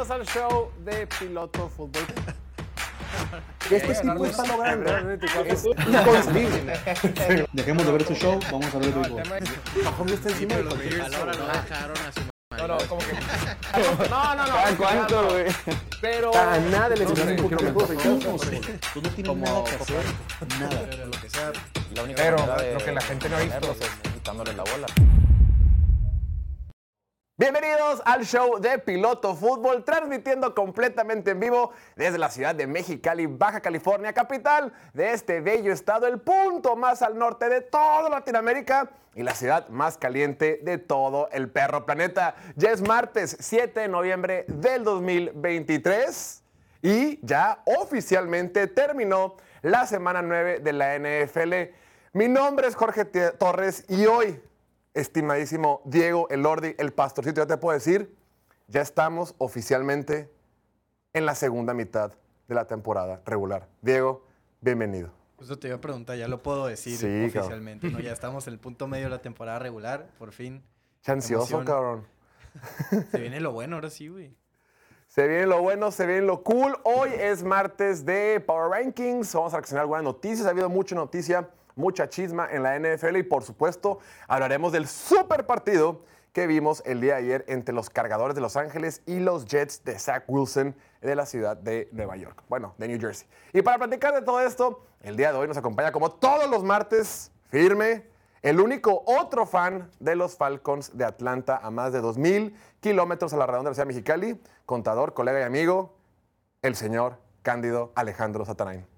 Bienvenidos al show de Piloto Fútbol. Este tipo está logrando es inconcebible. Dejemos de ver su show, vamos a ver el béisbol. Mahomes está encima de no no. dejaron a su No, no, como que. No, no, no. ¿Cada cuánto, güey? Pero. A nada de no sé, lesionar un meter- Imposible. Tú no tienes Como- nada que hacer. Nada. Pero lo que sea, La única Pero de lo que la gente no ha visto. es quitándole la bola. Bienvenidos al show de Piloto Fútbol, transmitiendo completamente en vivo desde la ciudad de Mexicali, Baja California, capital de este bello estado, el punto más al norte de toda Latinoamérica y la ciudad más caliente de todo el perro planeta. Ya es martes 7 de noviembre del 2023 y ya oficialmente terminó la semana 9 de la NFL. Mi nombre es Jorge Torres y hoy estimadísimo Diego Elordi, el pastorcito, ya te puedo decir, ya estamos oficialmente en la segunda mitad de la temporada regular. Diego, bienvenido. Eso te iba a preguntar, ya lo puedo decir Sí, oficialmente, ¿no? Ya estamos en el punto medio de la temporada regular, por fin. Emoción. cabrón. Se viene lo bueno ahora sí, güey. Se viene lo bueno, se viene lo cool. Hoy es martes de Power Rankings. Vamos a reaccionar algunas noticias. Ha habido mucha noticia, mucha chisma en la NFL y por supuesto hablaremos del super partido que vimos el día de ayer entre los cargadores de Los Ángeles y los Jets de Zach Wilson de la ciudad de Nueva York, bueno, de New Jersey. Y para platicar de todo esto, el día de hoy nos acompaña como todos los martes, firme, el único otro fan de los Falcons de Atlanta a más de 2.000 kilómetros a la redonda de la ciudad Mexicali, contador, colega y amigo, el señor Cándido Alejandro Satanain.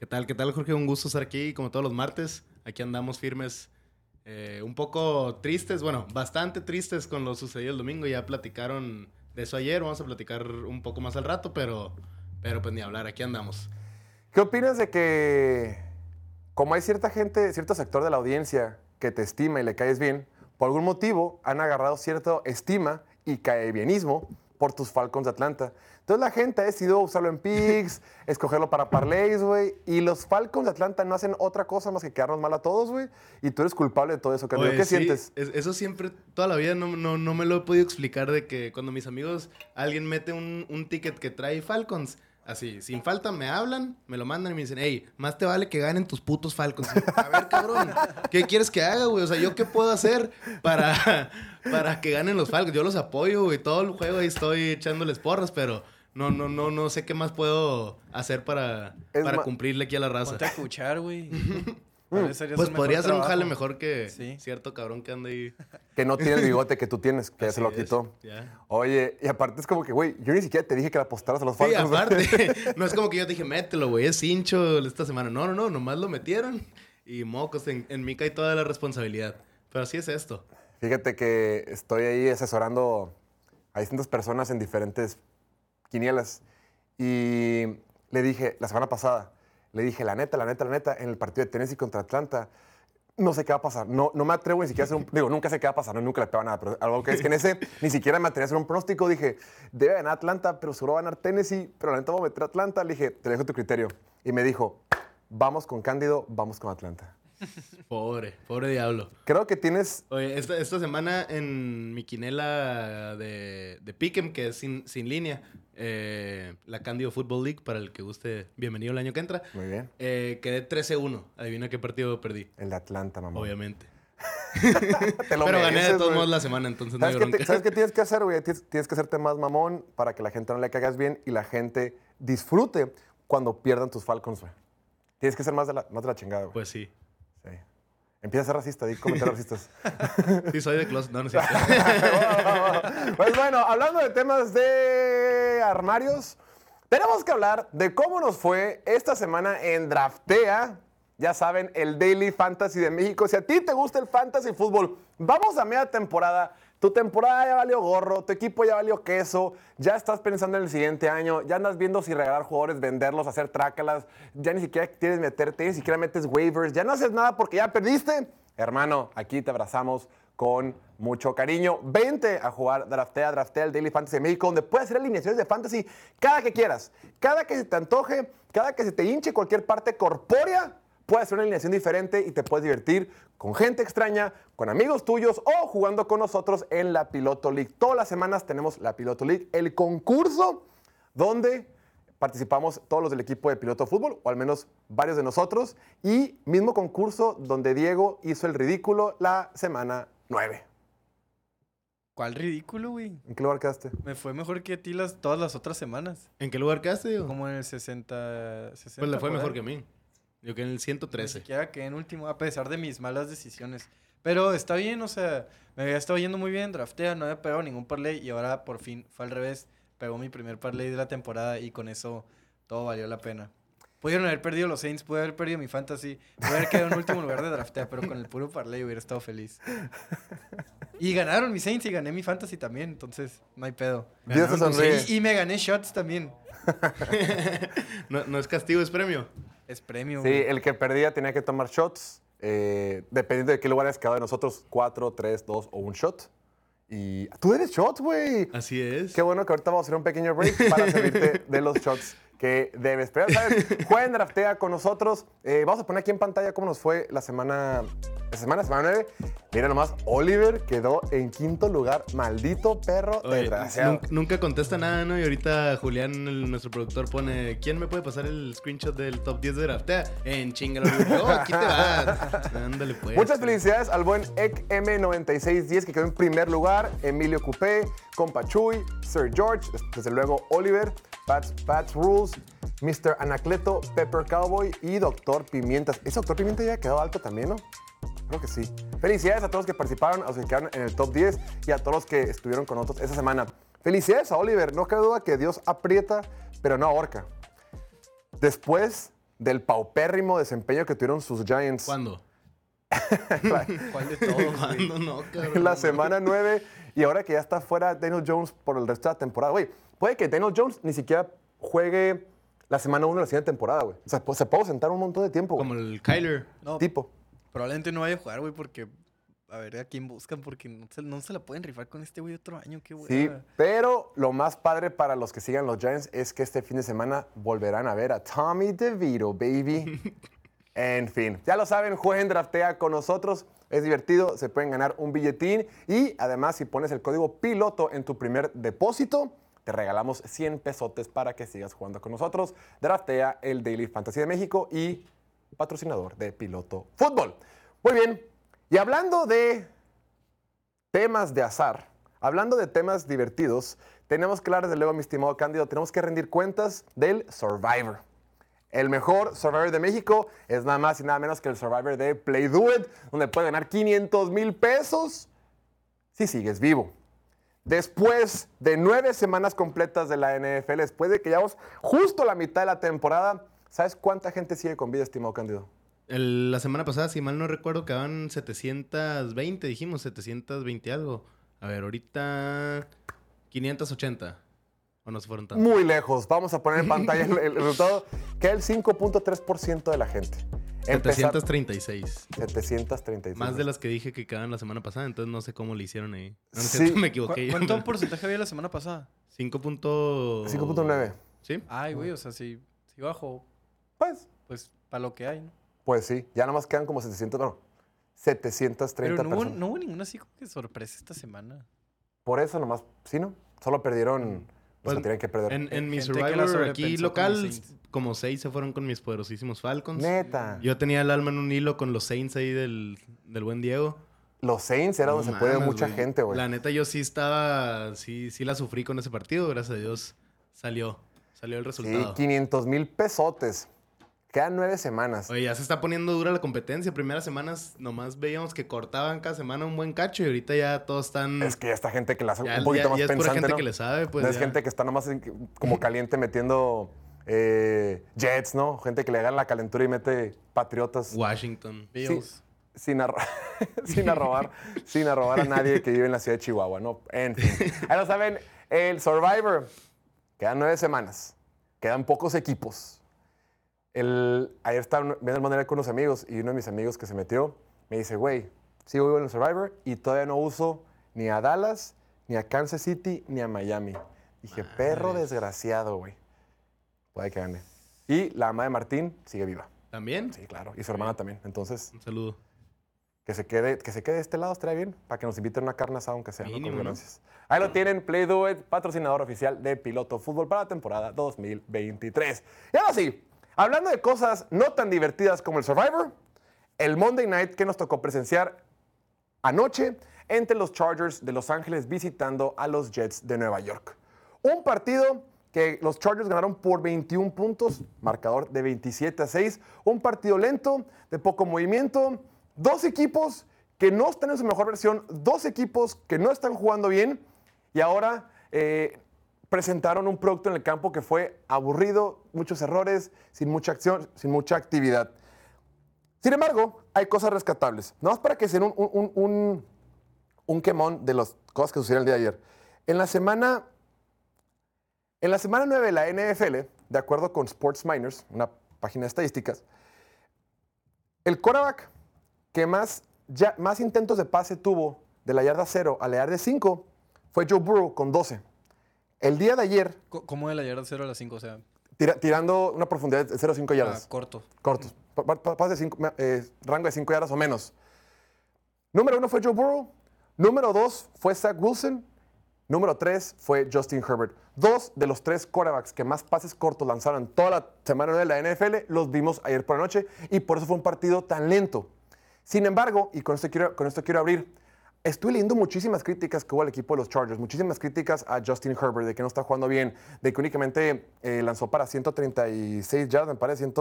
¿Qué tal? ¿Qué tal, Jorge? Un gusto estar aquí, como todos los martes. Aquí andamos firmes, eh, un poco tristes, bueno, bastante tristes con lo sucedido el domingo. Ya platicaron de eso ayer, vamos a platicar un poco más al rato, pero, pero pues ni hablar, aquí andamos. ¿Qué opinas de que, como hay cierta gente, cierto sector de la audiencia que te estima y le caes bien, por algún motivo han agarrado cierta estima y caebienismo por tus Falcons de Atlanta? Entonces la gente ha decidido usarlo en picks, escogerlo para parlays, güey, y los Falcons de Atlanta no hacen otra cosa más que quedarnos mal a todos, güey, y tú eres culpable de todo eso, ¿Qué sí, sientes? es- eso siempre, toda la vida no, no, no me lo he podido explicar de que cuando mis amigos, alguien mete un, un ticket que trae Falcons, así, sin falta me hablan, me lo mandan y me dicen, hey, más te vale que ganen tus putos Falcons. A ver, cabrón, ¿qué quieres que haga, güey? O sea, ¿yo qué puedo hacer para, para que ganen los Falcons? Yo los apoyo, güey, todo el juego ahí estoy echándoles porras, pero... No, no, no, no sé qué más puedo hacer para, Es para cumplirle aquí a la raza. Ponte a escuchar, güey. Pues podría ser un jale mejor que Sí. cierto cabrón que anda ahí. Que no tiene el bigote que tú tienes, que ya se lo quitó. ya. Oye, y aparte es como que, güey, yo ni siquiera te dije que la apostaras a los Sí, Falcons. güey. aparte. No es como que yo te dije, mételo, güey, es hincho esta semana. No, no, no, nomás lo metieron. Y mocos, en, en mí cae toda la responsabilidad. Pero así es esto. Fíjate que estoy ahí asesorando a distintas personas en diferentes quinielas. Y le dije, la semana pasada, le dije, la neta, la neta, la neta, en el partido de Tennessee contra Atlanta, no sé qué va a pasar. No, no me atrevo ni siquiera a hacer un... Digo, nunca sé qué va a pasar, no, nunca le pego nada. Pero algo que es que en ese ni siquiera me atreví a hacer un pronóstico. Dije, debe ganar Atlanta, pero seguro va a ganar Tennessee. Pero la neta voy a meter a Atlanta. Le dije, te dejo tu criterio. Y me dijo, vamos con Cándido, vamos con Atlanta. Pobre, pobre diablo. Creo que tienes Oye, esta, esta semana en mi quinela de, de Pick'em, que es sin, sin línea, eh, la Candido Football League, para el que guste, bienvenido el año que entra, Muy bien. eh, quedé 13-1. Adivina qué partido perdí, el de Atlanta, mamá. obviamente. Te lo Pero gané de todos modos la semana, entonces no hay ¿Sabes qué, te- bronca. ¿Sabes qué tienes que hacer, güey? Tienes, tienes que hacerte más mamón para que la gente no le cagas bien y la gente disfrute cuando pierdan tus Falcons, güey. Tienes que ser más de la, más de la chingada, güey. Pues sí. Sí. Empieza a ser racista, di comentarios racistas. Sí, soy de closet. No, no cierto. pues bueno, hablando de temas de armarios, tenemos que hablar de cómo nos fue esta semana en Draftea. Ya saben, el Daily Fantasy de México. Si a ti te gusta el fantasy fútbol, vamos a media temporada. Tu temporada ya valió gorro, tu equipo ya valió queso, ya estás pensando en el siguiente año, ya andas viendo si regalar jugadores, venderlos, hacer trácalas, ya ni siquiera quieres meterte, ni siquiera metes waivers, ya no haces nada porque ya perdiste. Hermano, aquí te abrazamos con mucho cariño. Vente a jugar Draftea, Draftea el Daily Fantasy de México, donde puedes hacer alineaciones de fantasy cada que quieras, cada que se te antoje, cada que se te hinche cualquier parte corpórea puedes hacer una alineación diferente y te puedes divertir con gente extraña, con amigos tuyos o jugando con nosotros en la Piloto League. Todas las semanas tenemos la Piloto League, el concurso donde participamos todos los del equipo de piloto fútbol, o al menos varios de nosotros, y mismo concurso donde Diego hizo el ridículo la semana 9. ¿Cuál ridículo, güey? ¿En qué lugar quedaste? Me fue mejor que a ti las, todas las otras semanas. ¿En qué lugar quedaste, Diego? Como en el 60... 60 Pues le fue mejor ahí. que a mí. Yo quedé en el Ni 113. siquiera quedé en último, a pesar de mis malas decisiones. Pero está bien, o sea, me había estado yendo muy bien, draftea, no había pegado ningún parlay y ahora por fin fue al revés. Pegó mi primer parlay de la temporada y con eso todo valió la pena. Pudieron haber perdido los Saints, pude haber perdido mi fantasy, pude haber quedado en último lugar de draftea, pero con el puro parlay hubiera estado feliz. Y ganaron mis Saints y gané mi fantasy también, entonces no hay pedo. Dios te sonríe. Y, y me gané shots también. No, no es castigo, es premio. Es premio. Sí, güey. el que perdía tenía que tomar shots, eh, dependiendo de qué lugar hayas quedado de nosotros, cuatro, tres, dos o un shot. Y tú eres shot, güey. Así es. Qué bueno que ahorita vamos a hacer un pequeño break para servirte de los shots que debes. Pero ya sabes, jueguen draftea con nosotros. Eh, vamos a poner aquí en pantalla cómo nos fue la semana, la semana, semana 9. Mira nomás, Oliver quedó en quinto lugar. Maldito perro Oye, desgraciado. nunca, nunca contesta nada, ¿no? Y ahorita Julián, el- nuestro productor, pone: ¿Quién me puede pasar el screenshot del top 10 de Draftea? En chingalo. Oh, aquí te vas. Ándale, pues. Muchas felicidades al buen ECM9610 que quedó en primer lugar, Emilio Coupé, Compa Chuy, Sir George, desde luego Oliver, Pats, Pats Rules, Mr. Anacleto, Pepper Cowboy y Doctor Pimientas. Ese Doctor Pimienta ya quedó alto también, ¿no? Creo que sí. Felicidades a todos los que participaron, a los que quedaron en el top 10 y a todos los que estuvieron con nosotros esa semana. Felicidades a Oliver, no cabe duda que Dios aprieta, pero no ahorca. Después del paupérrimo desempeño que tuvieron sus Giants ¿Cuándo? ¿Cuál de todos? güey? ¿Cuándo no, cabrón? la semana 9 y ahora que ya está fuera Daniel Jones por el resto de la temporada. Güey, puede que Daniel Jones ni siquiera juegue la semana 1 de la siguiente temporada, güey. O sea, pues, se puede sentar un montón de tiempo, güey. Como el Kyler. No, Tipo. Probablemente no vaya a jugar, güey, porque. A ver a quién buscan, porque no se, no se la pueden rifar con este güey otro año. Qué Sí, güey. pero lo más padre para los que sigan los Giants es que este fin de semana volverán a ver a Tommy DeVito, baby. en fin, ya lo saben, jueguen draftea con nosotros. Es divertido, se pueden ganar un billetín y además si pones el código piloto en tu primer depósito, te regalamos 100 pesotes para que sigas jugando con nosotros. Draftea el Daily Fantasy de México y patrocinador de Piloto Fútbol. Muy bien, y hablando de temas de azar, hablando de temas divertidos, tenemos que hablar, desde luego, mi estimado Cándido, tenemos que rendir cuentas del Survivor. El mejor Survivor de México es nada más y nada menos que el Survivor de Play Do donde puedes ganar 500 mil pesos si sigues vivo. Después de nueve semanas completas de la NFL, después de que llevamos justo la mitad de la temporada, ¿sabes cuánta gente sigue con vida, estimado Cándido? El- la semana pasada, si mal no recuerdo, quedaban 720, dijimos, 720 algo. A ver, ahorita 580. ¿O no se fueron tanto? Muy lejos. Vamos a poner en pantalla el, el resultado, que el 5.3% de la gente. Empezar- 736. 736. Más de las que dije que quedaban la semana pasada, entonces no sé cómo le hicieron ahí. No, Sí. cierto, me ¿Cu- equivoqué. ¿Cuánto porcentaje había la semana pasada? 5.9. 5.9. ¿Sí? Ay, güey, o sea, si, si bajo, Pues, pues para lo que hay, ¿no? pues sí. Ya nomás quedan como 700, no, 730 Pero no hubo, personas. no hubo ninguna así como que sorpresa esta semana. Por eso nomás, sí, ¿no? Solo perdieron los Pues, que tenían que perder. En, en mi que la Survivor aquí local, los. Como seis se fueron con mis poderosísimos Falcons. Neta. Yo tenía el alma en un hilo con los Saints ahí del, del buen Diego. Los Saints era No donde se puede mucha gente, güey. La neta, yo sí estaba, sí, sí la sufrí con ese partido. Gracias a Dios salió, salió el Sí, resultado. 500 mil pesotes. Quedan nueve semanas. Oye, ya se está poniendo dura la competencia. Primeras semanas nomás veíamos que cortaban cada semana un buen cacho y ahorita ya todos están... Es que ya está gente que la hace ya, un poquito ya- más ya es pura pensante, gente ¿no? que le sabe, pues. no es gente que está nomás como caliente metiendo eh, jets, ¿no? Gente que le hagan la calentura y mete patriotas Washington. Bills. sin, arro- sin arrobar, sin arrobar a nadie que vive en la ciudad de Chihuahua, ¿no? En fin. Ahí lo saben, el Survivor. Quedan nueve semanas. Quedan pocos equipos. El, ayer estaba viendo el Monterrey con unos amigos y uno de mis amigos que se metió me dice, güey, sigo vivo en el Survivor y todavía no uso ni a Dallas, ni a Kansas City, ni a Miami. Dije, perro desgraciado, güey. Puede que gane. Y la mamá de Martín sigue viva. ¿También? Sí, claro. Y su hermana también. Entonces, Un saludo. que se quede, que se quede de este lado, estaría bien, para que nos inviten a una carne asada, aunque sea, ¿no? Mínimo, ¿no? ganancias. Ahí lo tienen, Play Do It, patrocinador oficial de Piloto Fútbol para la temporada 2023. Y ahora sí, hablando de cosas no tan divertidas como el Survivor, el Monday Night que nos tocó presenciar anoche entre los Chargers de Los Ángeles visitando a los Jets de Nueva York. Un partido que los Chargers ganaron por 21 puntos, marcador de 27 a 6. Un partido lento, de poco movimiento. Dos equipos que no están en su mejor versión, dos equipos que no están jugando bien y ahora eh, presentaron un producto en el campo que fue aburrido, muchos errores, sin mucha acción, sin mucha actividad. Sin embargo, hay cosas rescatables. Nada más para que sea un, un, un- un- quemón de las cosas que sucedieron el día de ayer. En la semana, en la semana 9 de la NFL, de acuerdo con Sports Miners, una página de estadísticas, el quarterback que más, ya, más intentos de pase tuvo de la yarda 0 a la yarda 5 fue Joe Burrow con 12. El día de ayer, ¿Cómo de la yarda 0 a las 5? O sea, tira- tirando una profundidad de 0 a 5 ah, yardas. corto. cortos. Pa- pa- pa- Pase de cinco- eh, rango de 5 yardas o menos. Número uno fue Joe Burrow. Número dos fue Zach Wilson. Número tres fue Justin Herbert. Dos de los tres quarterbacks que más pases cortos lanzaron toda la semana de la NFL los vimos ayer por la noche y por eso fue un partido tan lento. Sin embargo, y con esto quiero, con esto quiero abrir, estuve leyendo muchísimas críticas que hubo al equipo de los Chargers, muchísimas críticas a Justin Herbert de que no está jugando bien, de que únicamente eh, lanzó para 136 yardas, me parece, 100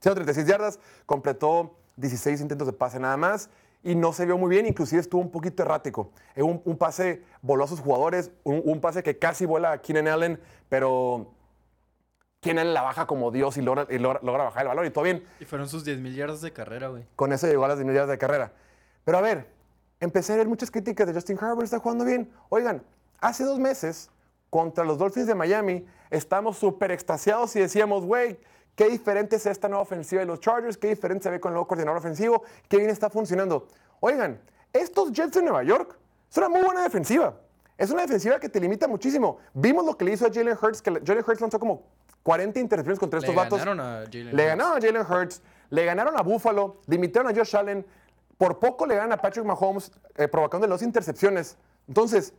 136 yardas, completó 16 intentos de pase nada más y no se vio muy bien, inclusive estuvo un poquito errático. Eh, Un, un pase voló a sus jugadores, un, un pase que casi vuela a Keenan Allen, pero Keenan Allen la baja como Dios y logra, y logra- logra bajar el balón y todo bien Y fueron sus 10 mil yardas de carrera, güey. con eso llegó a las 10 yardas de carrera. Pero a ver, empecé a ver muchas críticas de Justin Herbert, está jugando bien. Oigan, hace dos meses, contra los Dolphins de Miami, estábamos súper extasiados y decíamos, güey, qué diferente es esta nueva ofensiva de los Chargers, qué diferente se ve con el nuevo coordinador ofensivo, qué bien está funcionando. Oigan, estos Jets de Nueva York es una muy buena defensiva. Es una defensiva que te limita muchísimo. Vimos lo que le hizo a Jalen Hurts, que Jalen Hurts lanzó como 40 intercepciones contra Le estos vatos. ganaron a Jalen Le ganaron a Jalen Hurts, le ganaron a Buffalo, limitaron a Josh Allen, por poco le ganan a Patrick Mahomes, eh, provocando dos intercepciones. Entonces,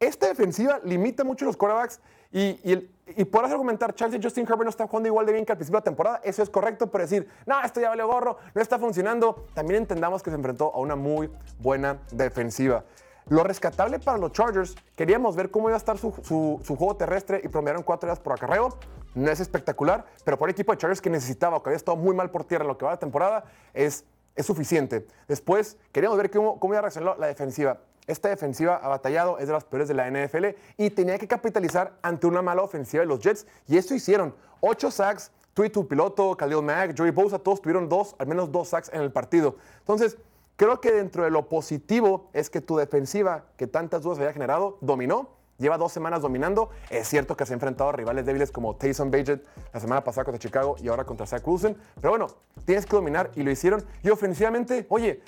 esta defensiva limita mucho los quarterbacks y, y, el- y podrás argumentar, y Justin Herbert no están jugando igual de bien que al principio de la temporada. Eso es correcto, pero decir, no, esto ya vale gorro, no está funcionando. También entendamos que se enfrentó a una muy buena defensiva. Lo rescatable para los Chargers, queríamos ver cómo iba a estar su, su- su juego terrestre y promediaron cuatro yardas por acarreo. No es espectacular, pero por el equipo de Chargers que necesitaba o que había estado muy mal por tierra en lo que va la temporada, es, es suficiente. Después, queríamos ver cómo, cómo iba a reaccionar la defensiva. Esta defensiva ha batallado, es de las peores de la NFL y tenía que capitalizar ante una mala ofensiva de los Jets y eso hicieron. Ocho sacks, Tui tu piloto, Khalil Mack, Joey Bosa, todos tuvieron dos, al menos dos sacks en el partido. Entonces, creo que dentro de lo positivo es que tu defensiva, que tantas dudas había generado, dominó. Lleva dos semanas dominando. Es cierto que se ha enfrentado a rivales débiles como Taysom Bagent la semana pasada contra Chicago y ahora contra Zach Wilson. Pero bueno, tienes que dominar y lo hicieron. Y ofensivamente, oye,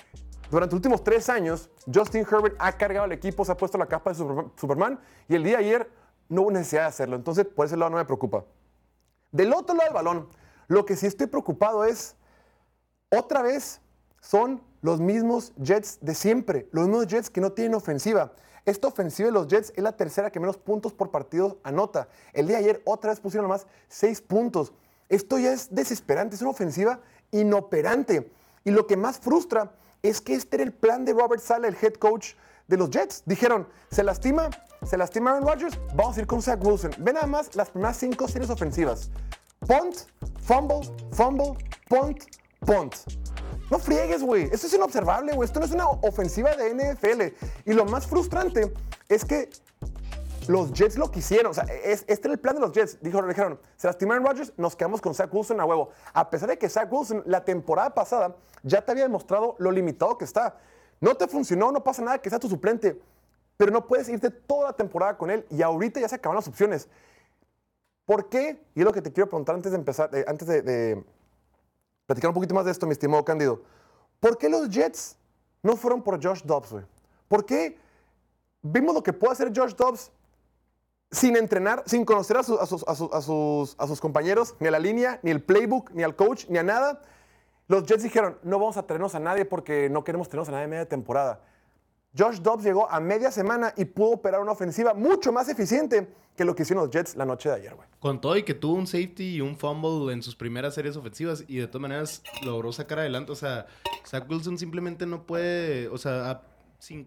durante los últimos tres años, Justin Herbert ha cargado al equipo, se ha puesto la capa de Superman- y el día de ayer no hubo necesidad de hacerlo. Entonces, por ese lado no me preocupa. Del otro lado del balón, lo que sí estoy preocupado es, otra vez, son los mismos Jets de siempre, los mismos Jets que no tienen ofensiva. Esta ofensiva de los Jets es la tercera que menos puntos por partido anota. El día de ayer otra vez pusieron más seis puntos. Esto ya es desesperante, es una ofensiva inoperante. Y lo que más frustra es que este era el plan de Robert Sala, el head coach de los Jets. Dijeron, se lastima, se lastima Aaron Rodgers, vamos a ir con Zach Wilson. Ve nada más las primeras cinco series ofensivas. Punt, fumble, fumble, punt, punt. No friegues, güey. Esto es inobservable, güey. Esto no es una ofensiva de NFL. Y lo más frustrante es que los Jets lo quisieron. O sea, es- este era el plan de los Jets. Dijo, dijeron, se lastimaron Rodgers, nos quedamos con Zach Wilson a huevo. A pesar de que Zach Wilson la temporada pasada ya te había demostrado lo limitado que está. No te funcionó, no pasa nada que sea tu suplente. Pero no puedes irte toda la temporada con él y ahorita ya se acaban las opciones. ¿Por qué? Y es lo que te quiero preguntar antes de empezar, eh, antes de, de platicar un poquito más de esto, mi estimado Cándido. ¿Por qué los Jets no fueron por Josh Dobbs, güey? ¿Por qué vimos lo que puede hacer Josh Dobbs sin entrenar, sin conocer a, su- a sus, compañeros, ni a la línea, ni el playbook, ni al coach, ni a nada. Los Jets dijeron, no vamos a traernos a nadie porque no queremos tenernos a nadie en media temporada. Josh Dobbs llegó a media semana y pudo operar una ofensiva mucho más eficiente que lo que hicieron los Jets la noche de ayer, güey. Con todo y que tuvo un safety y un fumble en sus primeras series ofensivas y de todas maneras logró sacar adelante. O sea, Zach Wilson simplemente no puede, o sea, si,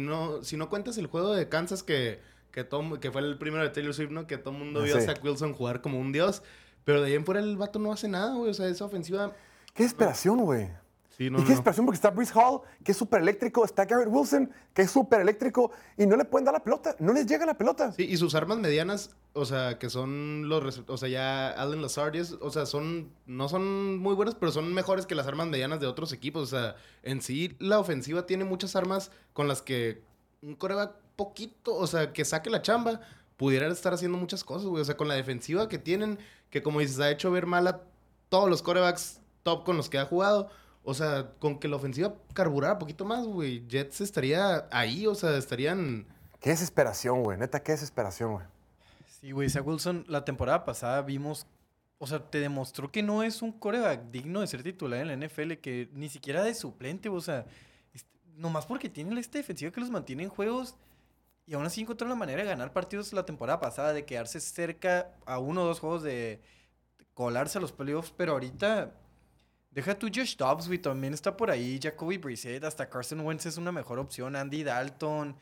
no, si no cuentas el juego de Kansas que, que, todo- que fue el primero de Taylor Swift, ¿no? Que todo el mundo Ah, vio a. Zach Wilson jugar como un dios. Pero de ahí en fuera el vato no hace nada, güey. O sea, esa ofensiva... Qué desesperación, güey. Sí, no, y qué no. desesperación porque está Brees Hall, que es súper eléctrico, está Garrett Wilson, que es súper eléctrico, y no le pueden dar la pelota, no les llega la pelota. Sí, y sus armas medianas, o sea, que son los, o sea, ya Allen Lazardius, o sea, son, no son muy buenas, pero son mejores que las armas medianas de otros equipos. O sea, en sí la ofensiva tiene muchas armas con las que un coreback poquito, o sea, que saque la chamba, pudiera estar haciendo muchas cosas, güey. O sea, con la defensiva que tienen, que como dices, ha hecho ver mal a todos los corebacks top con los que ha jugado. O sea, con que la ofensiva carburara un poquito más, güey, Jets estaría ahí, o sea, estarían... Qué desesperación, güey. Neta, qué desesperación, güey. Sí, güey, Zach Wilson, la temporada pasada vimos, o sea, te demostró que no es un coreback digno de ser titular en la NFL, que ni siquiera de suplente, o sea, nomás porque tiene esta defensiva que los mantiene en juegos y aún así encontró la manera de ganar partidos la temporada pasada, de quedarse cerca a uno o dos juegos de colarse a los playoffs, pero ahorita deja tu Josh Dobbs, güey, también está por ahí, Jacoby Brissett, hasta Carson Wentz es una mejor opción, Andy Dalton,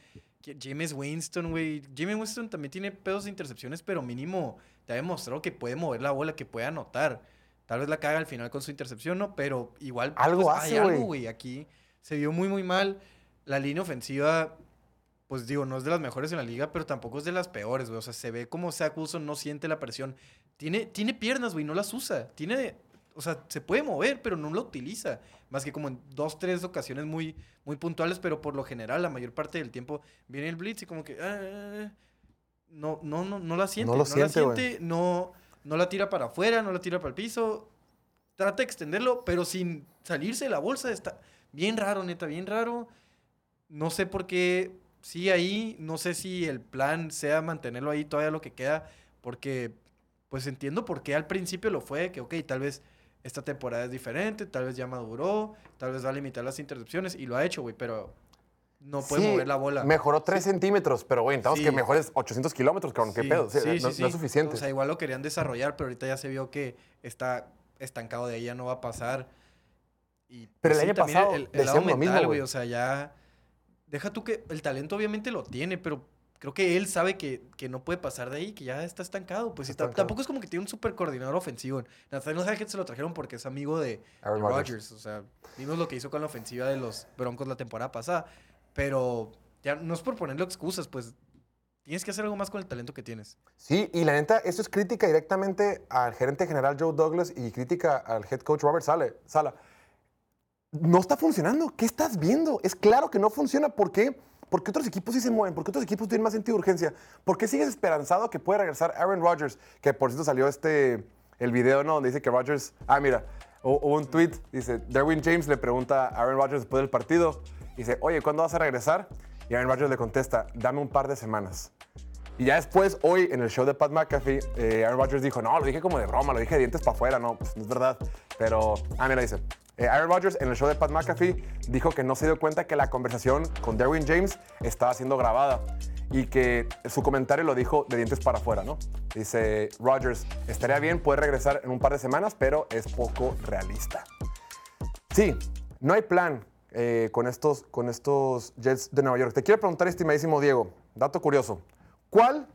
James Winston, güey. James Winston también tiene pedos de intercepciones, pero mínimo te ha demostrado que puede mover la bola, que puede anotar. Tal vez la caga al final con su intercepción, ¿no? Pero igual Algo pues, hace, hay algo, güey. Aquí se vio muy, muy mal. La línea ofensiva, pues digo, no es de las mejores en la liga, pero tampoco es de las peores, güey. O sea, se ve como Zach Wilson no siente la presión. Tiene, tiene piernas, güey, no las usa. Tiene, o sea, se puede mover, pero no la utiliza. Más que como en dos, tres ocasiones muy, muy puntuales, pero por lo general, la mayor parte del tiempo viene el blitz y como que... ah, no, no, no, no la siente. lo No, la siente, güey. siente, no, no la tira para afuera, no la tira para el piso. Trata de extenderlo, pero sin salirse de la bolsa. Está bien raro, neta, bien raro. No sé por qué sí ahí, no sé si el plan sea mantenerlo ahí todavía lo que queda, porque pues entiendo por qué al principio lo fue, que ok, tal vez esta temporada es diferente, tal vez ya maduró, tal vez va a limitar las intercepciones y lo ha hecho, güey, pero no puede Sí, mover la bola. Mejoró 3 centímetros, pero güey, necesitamos Sí. que mejores 800 kilómetros, cabrón. ¿Qué Sí, pedo? Sí, sí, no, sí, no sí. es suficiente. O sea, igual lo querían desarrollar, pero ahorita ya se vio que está estancado de ahí, ya no va a pasar. Y, Pero el año pasado el, el lado mental, güey, o sea, ya... Deja tú que el talento obviamente lo tiene, pero creo que él sabe que, que no puede pasar de ahí, que ya está estancado. Pues Está ta- estancado. tampoco es como que tiene un super coordinador ofensivo. Nathaniel Hackett se lo trajeron porque es amigo de, de Rodgers. O sea, vimos lo que hizo con la ofensiva de los Broncos la temporada pasada. Pero ya no es por ponerle excusas, pues tienes que hacer algo más con el talento que tienes. Sí, y la neta, esto es crítica directamente al gerente general Joe Douglas y crítica al head coach Robert Sala. No está funcionando. ¿Qué estás viendo? Es claro que no funciona. ¿Por qué? Porque otros equipos sí se mueven, porque otros equipos tienen más sentido de urgencia. ¿Por qué sigues esperanzado que pueda regresar Aaron Rodgers? Que por cierto salió este, el video, ¿no? Donde dice que Rodgers. Ah, mira, hu- hubo un tweet. Dice: Derwin James le pregunta a Aaron Rodgers después del partido. Dice: Oye, ¿cuándo vas a regresar? Y Aaron Rodgers le contesta: Dame un par de semanas. Y ya después, hoy, en el show de Pat McAfee, eh, Aaron Rodgers dijo, no, lo dije como de broma, lo dije de dientes para afuera, no, pues no es verdad. Pero, ah, mira, dice, eh, Aaron Rodgers en el show de Pat McAfee dijo que no se dio cuenta que la conversación con Derwin James estaba siendo grabada y que su comentario lo dijo de dientes para afuera, ¿no? Dice, Rodgers, estaría bien poder regresar en un par de semanas, pero es poco realista. Sí, no hay plan eh, con, estos, con estos Jets de Nueva York. Te quiero preguntar, estimadísimo Diego, dato curioso. ¿Cuál,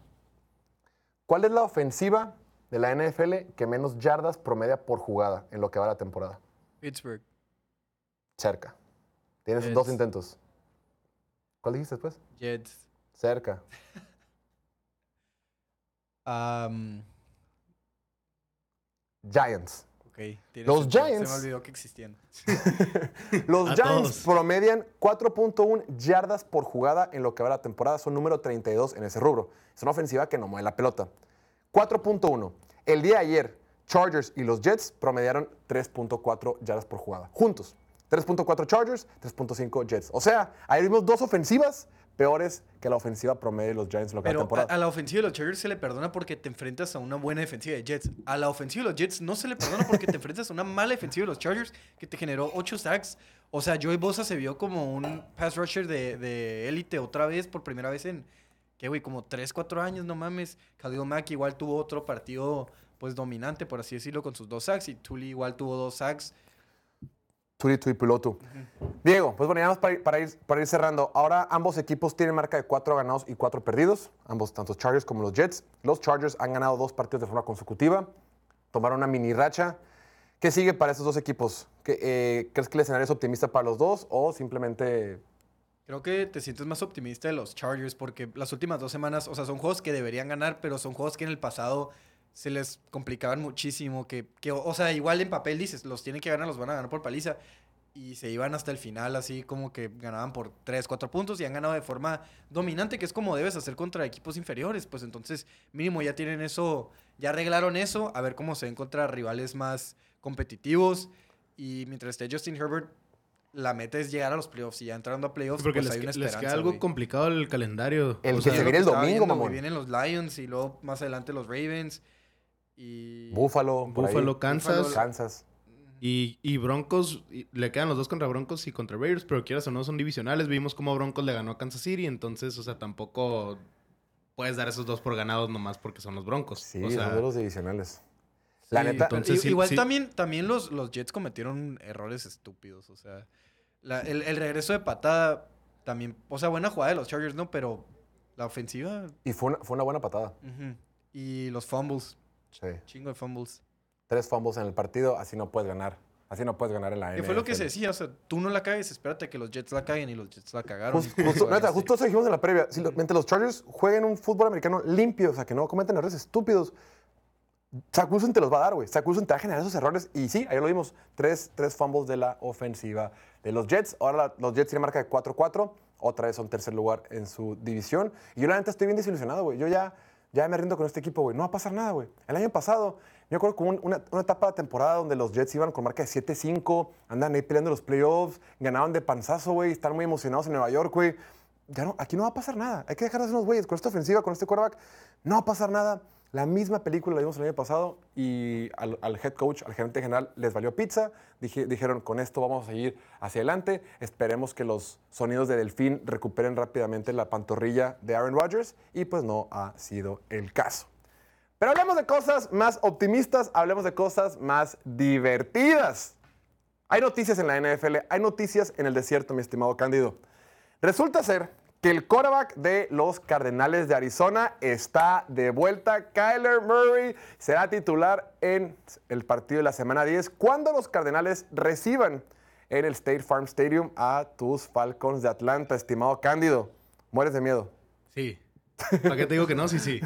¿Cuál es la ofensiva de la NFL que menos yardas promedia por jugada en lo que va la temporada? Pittsburgh. Cerca. Tienes Jets. dos intentos. ¿Cuál dijiste después? Jets. Cerca. Am, Giants. ok. tiene Los sentido, Se Giants- me olvidó que existían. Los A Giants todos. promedian 4.1 yardas por jugada en lo que va la temporada. Son número 32 en ese rubro. Es una ofensiva que no mueve la pelota. 4.1. El día de ayer, Chargers y los Jets promediaron 3.4 yardas por jugada. Juntos. 3.4 Chargers, 3.5 Jets. O sea, ahí vimos dos ofensivas peores que la ofensiva promedio de los Giants en lo que va Pero temporada. a la ofensiva de los Chargers se le perdona porque te enfrentas a una buena defensiva de Jets. A la ofensiva de los Jets no se le perdona porque te enfrentas a una mala defensiva de los Chargers que te generó 8 sacks. O sea, Joey Bosa se vio como un pass rusher de de élite otra vez por primera vez en, ¿qué güey? Como 3, 4 años, no mames. Khalil Mack igual tuvo otro partido pues dominante, por así decirlo, con sus dos sacks. Y Tully igual tuvo dos sacks. Turi, turi, piloto. Diego, pues bueno, ya vamos para ir, para, ir, para ir cerrando. Ahora ambos equipos tienen marca de cuatro ganados y cuatro perdidos. Ambos, tanto Chargers como los Jets. Los Chargers han ganado dos partidos de forma consecutiva. Tomaron una mini racha. ¿Qué sigue para esos dos equipos? ¿Qué, eh, ¿Crees que el escenario es optimista para los dos o simplemente Creo que te sientes más optimista de los Chargers porque las últimas dos semanas, o sea, son juegos que deberían ganar, pero son juegos que en el pasado se les complicaban muchísimo. Que, que o sea, igual en papel dices, los tienen que ganar, los van a ganar por paliza. Y se iban hasta el final, así como que ganaban por 3, 4 puntos y han ganado de forma dominante, que es como debes hacer contra equipos inferiores. Pues entonces, mínimo ya tienen eso, ya arreglaron eso, a ver cómo se ven contra rivales más competitivos. Y mientras esté Justin Herbert, la meta es llegar a los playoffs y ya entrando a playoffs, Porque pues les, hay una les esperanza. queda algo complicado el calendario. El O que sea, se viene el domingo, mamón. Vienen los Lions y luego más adelante los Ravens. Y. Buffalo, por ahí, Buffalo, Kansas. Kansas? Y, y Broncos, y le quedan los dos contra Broncos y contra Raiders, pero quieras o no, son divisionales. Vimos cómo Broncos le ganó a Kansas City, entonces, o sea, tampoco puedes dar esos dos por ganados nomás porque son los Broncos. Sí, o sea, son de los divisionales. La Sí, neta, entonces- I- sí- igual sí. también, también los, los Jets cometieron errores estúpidos. O sea, la- el, el regreso de patada también. O sea, buena jugada de los Chargers, ¿no? Pero la ofensiva. y fue una, fue una buena patada. Y los fumbles. Sí. Chingo de fumbles. Tres fumbles en el partido, así no puedes ganar. Así no puedes ganar en la Que fue lo que NFL. se decía. O sea, tú no la cagues, espérate que los Jets la caguen y los Jets la cagaron. Justo, justo, neta, justo eso dijimos en la previa. Si mientras los Chargers jueguen un fútbol americano limpio, o sea, que no cometen errores estúpidos, Zach Wilson te los va a dar, güey. Zach Wilson te va a generar esos errores. Y sí, ahí lo vimos. Tres, tres fumbles de la ofensiva de los Jets. Ahora la- los Jets tienen marca de 4-4. Otra vez son tercer lugar en su división. Y yo la neta estoy bien desilusionado, güey. Yo ya, ya me rindo con este equipo, güey. No va a pasar nada, güey. El año pasado, me acuerdo con un- una, una etapa de temporada donde los Jets iban con marca de 7-5, andan ahí peleando los playoffs, ganaban de panzazo, güey. Están muy emocionados en Nueva York, güey. Ya no, aquí no va a pasar nada. Hay que dejar de hacer unos güeyes. Con esta ofensiva, con este quarterback, no va a pasar nada. La misma película la vimos el año pasado y al, head coach, al gerente general, les valió pizza. Dije- dijeron, con esto vamos a seguir hacia adelante. Esperemos que los sonidos de Delfín recuperen rápidamente la pantorrilla de Aaron Rodgers. Y pues no ha sido el caso. Pero hablemos de cosas más optimistas, hablemos de cosas más divertidas. Hay noticias en la NFL, hay noticias en el desierto, mi estimado Cándido. Resulta ser que el quarterback de los Cardenales de Arizona está de vuelta. Kyler Murray será titular en el partido de la semana 10 cuando los Cardenales reciban en el State Farm Stadium a tus Falcons de Atlanta, estimado Cándido. Mueres de miedo. Sí. ¿Para qué te digo que no? Sí, sí.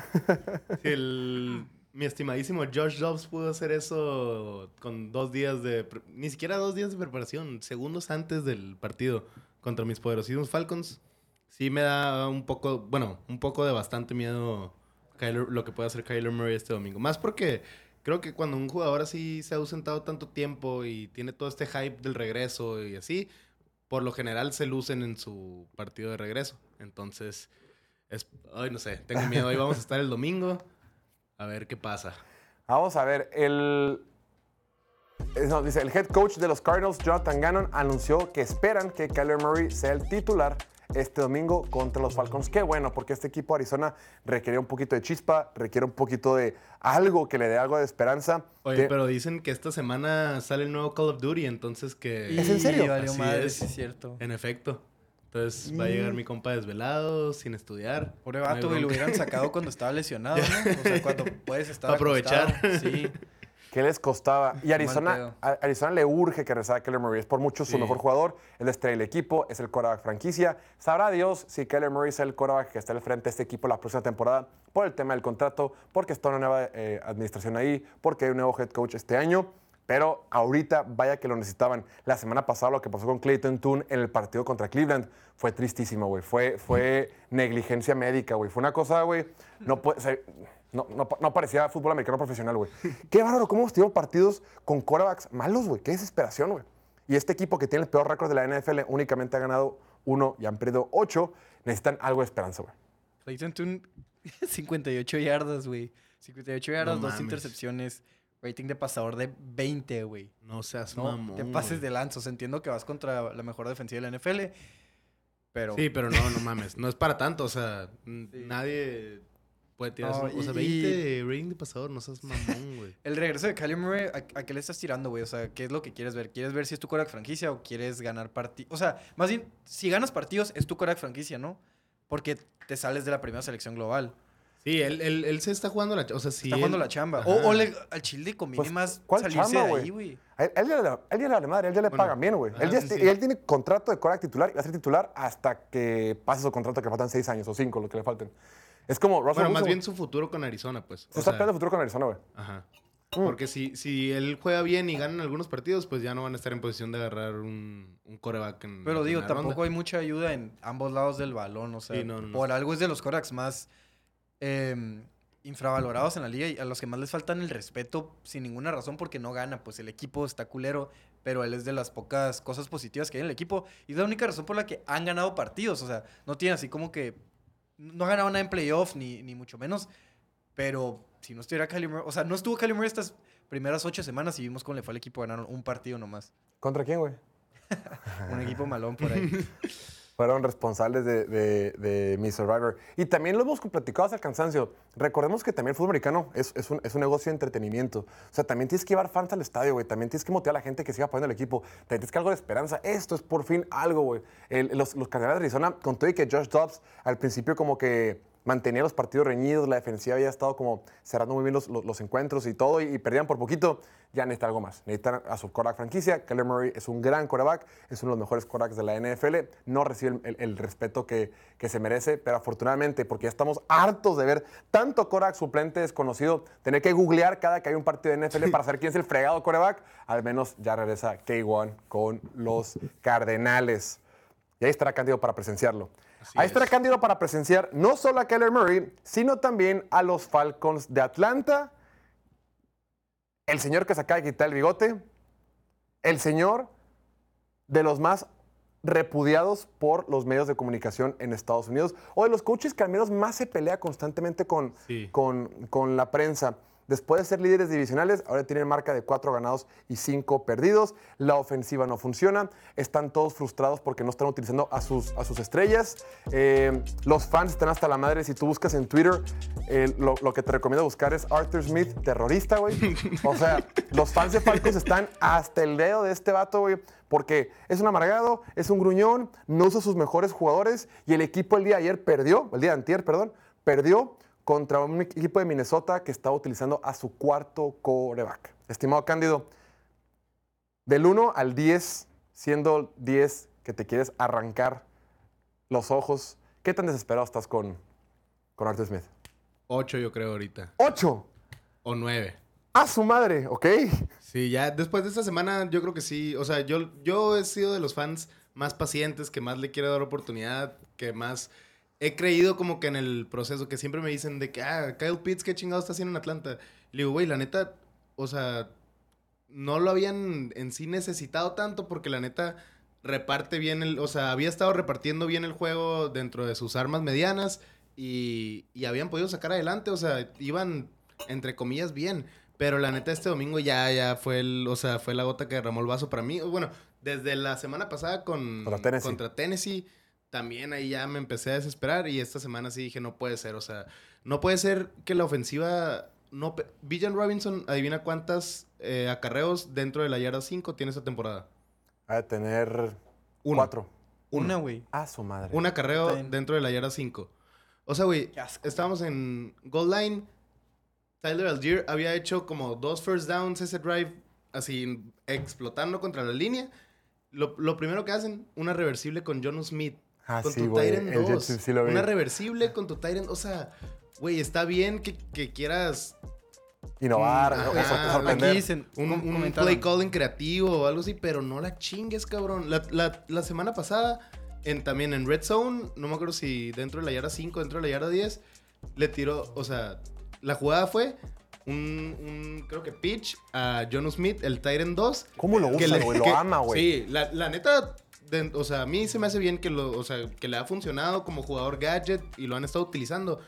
Mi estimadísimo Josh Dobbs pudo hacer eso con dos días de... Ni siquiera dos días de preparación, segundos antes del partido contra mis poderosísimos Falcons. Sí me da un poco, bueno, un poco de bastante miedo Kyler- lo que puede hacer Kyler Murray este domingo. Más porque creo que cuando un jugador así se ha ausentado tanto tiempo y tiene todo este hype del regreso y así, por lo general se lucen en su partido de regreso. Entonces... Es, ay, no sé, tengo miedo. Ahí vamos a estar el domingo. A ver qué pasa. Vamos a ver, el, eh, no, dice, el head coach de los Cardinals, Jonathan Gannon, anunció que esperan que Kyler Murray sea el titular este domingo contra los Falcons. Qué bueno, porque este equipo de Arizona requiere un poquito de chispa, requiere un poquito de algo que le dé algo de esperanza. Oye, Que- pero dicen que esta semana sale el nuevo Call of Duty, entonces que... ¿Es en serio? Y valió Así madre, es. sí es cierto. En efecto. Entonces va a llegar mi compa desvelado, sin estudiar. Pobre No vato, güey, lo bronca. hubieran sacado cuando estaba lesionado, ¿no? O sea, cuando puedes estar Aprovechar. acostado. Sí. ¿Qué les costaba? Y Arizona, a Arizona le urge que regresara Kyler Murray. Es por mucho su Sí. mejor jugador. Él estrella del equipo, es el quarterback franquicia. Sabrá Dios si Kyler Murray es el quarterback que está al frente de este equipo la próxima temporada por el tema del contrato, porque está una nueva eh, administración ahí, porque hay un nuevo head coach este año. Pero ahorita, vaya que lo necesitaban. La semana pasada lo que pasó con Clayton Toon en el partido contra Cleveland fue tristísimo, güey. Fue, fue negligencia médica, güey. Fue una cosa, güey. No, puede- se- no, no, no parecía fútbol americano profesional, güey. Qué bárbaro, cómo hemos tenido partidos con quarterbacks malos, güey. Qué desesperación, güey. Y este equipo que tiene el peor récord de la NFL únicamente ha ganado uno y han perdido ocho. Necesitan algo de esperanza, güey. Clayton Tune, 58 yardas, güey. 58 yardas, No dos mames. intercepciones. Rating de pasador de 20, güey. No seas No, mamón. te pases de lanzos. Entiendo que vas contra la mejor defensiva de la NFL, pero... Sí, pero no, no mames. No es para tanto. O sea, Sí. nadie puede tirar. No, o sea, y- 20 rating de pasador. No seas mamón, güey. El regreso de Kyler Murray, ¿a, a qué le estás tirando, güey? O sea, ¿qué es lo que quieres ver? ¿Quieres ver si es tu coreback franquicia o quieres ganar partidos? O sea, más bien, si ganas partidos, es tu coreback franquicia, ¿no? Porque te sales de la primera selección global. Sí, él, él, él se está jugando la... O sea, sí. Está jugando la chamba. Ajá. O, o le- al Chile conviene Pues, más ¿cuál salirse chamba, de güey? ahí, güey. A él, él ya le, él ya le vale madre, él ya le Bueno, pagan bien, güey. Él, ya sí, sí. él tiene contrato de coreback titular y va a ser titular hasta que pase su contrato, que le faltan seis años o cinco, lo que le falten. Es como Russell Bueno, más Wilson, bien su futuro con Arizona, pues. Se O está sea, peleando el futuro con Arizona, güey. Ajá. Mm. Porque si, si él juega bien y ganan algunos partidos, pues ya no van a estar en posición de agarrar un, un coreback en Pero digo, tampoco ronda. hay mucha ayuda en ambos lados del balón. O sea, Sí, no, no, no. por algo es de los corebacks más em, infravalorados en la liga y a los que más les faltan el respeto sin ninguna razón porque no gana. Pues el equipo está culero, pero él es de las pocas cosas positivas que hay en el equipo y es la única razón por la que han ganado partidos. O sea, no tiene así como que. No ha ganado nada en playoff, ni, ni mucho menos. Pero si no estuviera Kyler Murray- O sea, no estuvo Kyler Murray estas primeras ocho semanas y vimos cómo le fue al equipo. Ganaron un partido nomás. ¿Contra quién, güey? Un equipo malón por ahí. fueron responsables de, de- de mi Survivor. Y también lo hemos platicado hasta el cansancio. Recordemos que también el fútbol americano es, es un, es un negocio de entretenimiento. O sea, también tienes que llevar fans al estadio, güey. También tienes que motivar a la gente que siga apoyando el equipo. También tienes que algo de esperanza. Esto es por fin algo, güey. Los, los Cardenales de Arizona, con todo y que Josh Dobbs al principio como que mantenía los partidos reñidos, la defensiva había estado como cerrando muy bien los, los- los encuentros y todo, y, y perdían por poquito, ya necesitan algo más. Necesitan a su quarterback franquicia. Kyler Murray es un gran quarterback, es uno de los mejores quarterbacks de la NFL, no recibe el, el respeto que, que se merece, pero afortunadamente, porque ya estamos hartos de ver tanto quarterback suplente desconocido, tener que googlear cada que hay un partido de NFL para saber quién es el fregado quarterback, al menos ya regresa K1 con los Cardenales. Y ahí estará Cándido para presenciarlo. Así ahí estará es. Cándido para presenciar no solo a Kyler Murray, sino también a los Falcons de Atlanta. El señor que se acaba de quitar el bigote. El señor de los más repudiados por los medios de comunicación en Estados Unidos. O de los coaches que al menos más se pelea constantemente con, Sí. con, con la prensa. Después de ser líderes divisionales, ahora tienen marca de cuatro ganados y cinco perdidos. La ofensiva no funciona. Están todos frustrados porque no están utilizando a sus, a sus estrellas. Eh, los fans están hasta la madre. Si tú buscas en Twitter, eh, lo, que te recomiendo buscar es Arthur Smith, terrorista, güey. O sea, los fans de Falcons están hasta el dedo de este vato, güey. Porque es un amargado, es un gruñón, no usa sus mejores jugadores. Y el equipo el día de ayer perdió, el día de antier, perdón, perdió contra un equipo de Minnesota que estaba utilizando a su cuarto coreback. Estimado Cándido, del 1 al 10, siendo 10 que te quieres arrancar los ojos, ¿qué tan desesperado estás con, con Arthur Smith? Ocho, yo creo, ahorita. ¡8! O nueve. ¡A su madre! ¿Ok? Sí, ya después de esta semana, yo creo que sí. O sea, yo, yo he sido de los fans más pacientes, que más le quiero dar oportunidad, que más he creído como que en el proceso, que siempre me dicen de que, ah, Kyle Pitts, ¿qué chingado está haciendo en Atlanta? Le digo, güey, la neta, o sea, no lo habían en sí necesitado tanto porque la neta reparte bien el, o sea, había estado repartiendo bien el juego dentro de sus armas medianas y, y habían podido sacar adelante, o sea, iban entre comillas bien, pero la neta este domingo ya ya fue el, o sea, fue la gota que derramó el vaso para mí. Bueno, desde la semana pasada con Contra Tennessee. contra Tennessee, también ahí ya me empecé a desesperar y esta semana sí dije, no puede ser, o sea, no puede ser que la ofensiva no Villan Robinson, adivina cuántas eh, acarreos dentro de la yarda 5 tiene esta temporada. Va a tener Uno. cuatro. Una, güey. ¡A su madre! Un acarreo dentro de la yarda 5. O sea, güey, estábamos en goal line. Tyler Algier había hecho como dos first downs ese drive, así explotando contra la línea. Lo, lo primero que hacen, una reversible con John Smith. Ah, con sí, tu güey. Tyrant El 2. Jet sí lo vi. Una reversible con tu Tyrant. O sea, güey, está bien que, que quieras Innovar, Mm, ajá, sorprender. Aquí dicen, un, play calling creativo o algo así, pero no la chingues, cabrón. La, la- la semana pasada, en, también en Red Zone, no me acuerdo si dentro de la yarda 5, dentro de la yarda 10, le tiró, o sea, la jugada fue un, un, creo que pitch a John Smith, el Tyrant 2. ¿Cómo lo usa, güey? Lo ama, güey. Sí, la, la neta, o sea, a mí se me hace bien que, lo, o sea, que le ha funcionado como jugador gadget y lo han estado utilizando.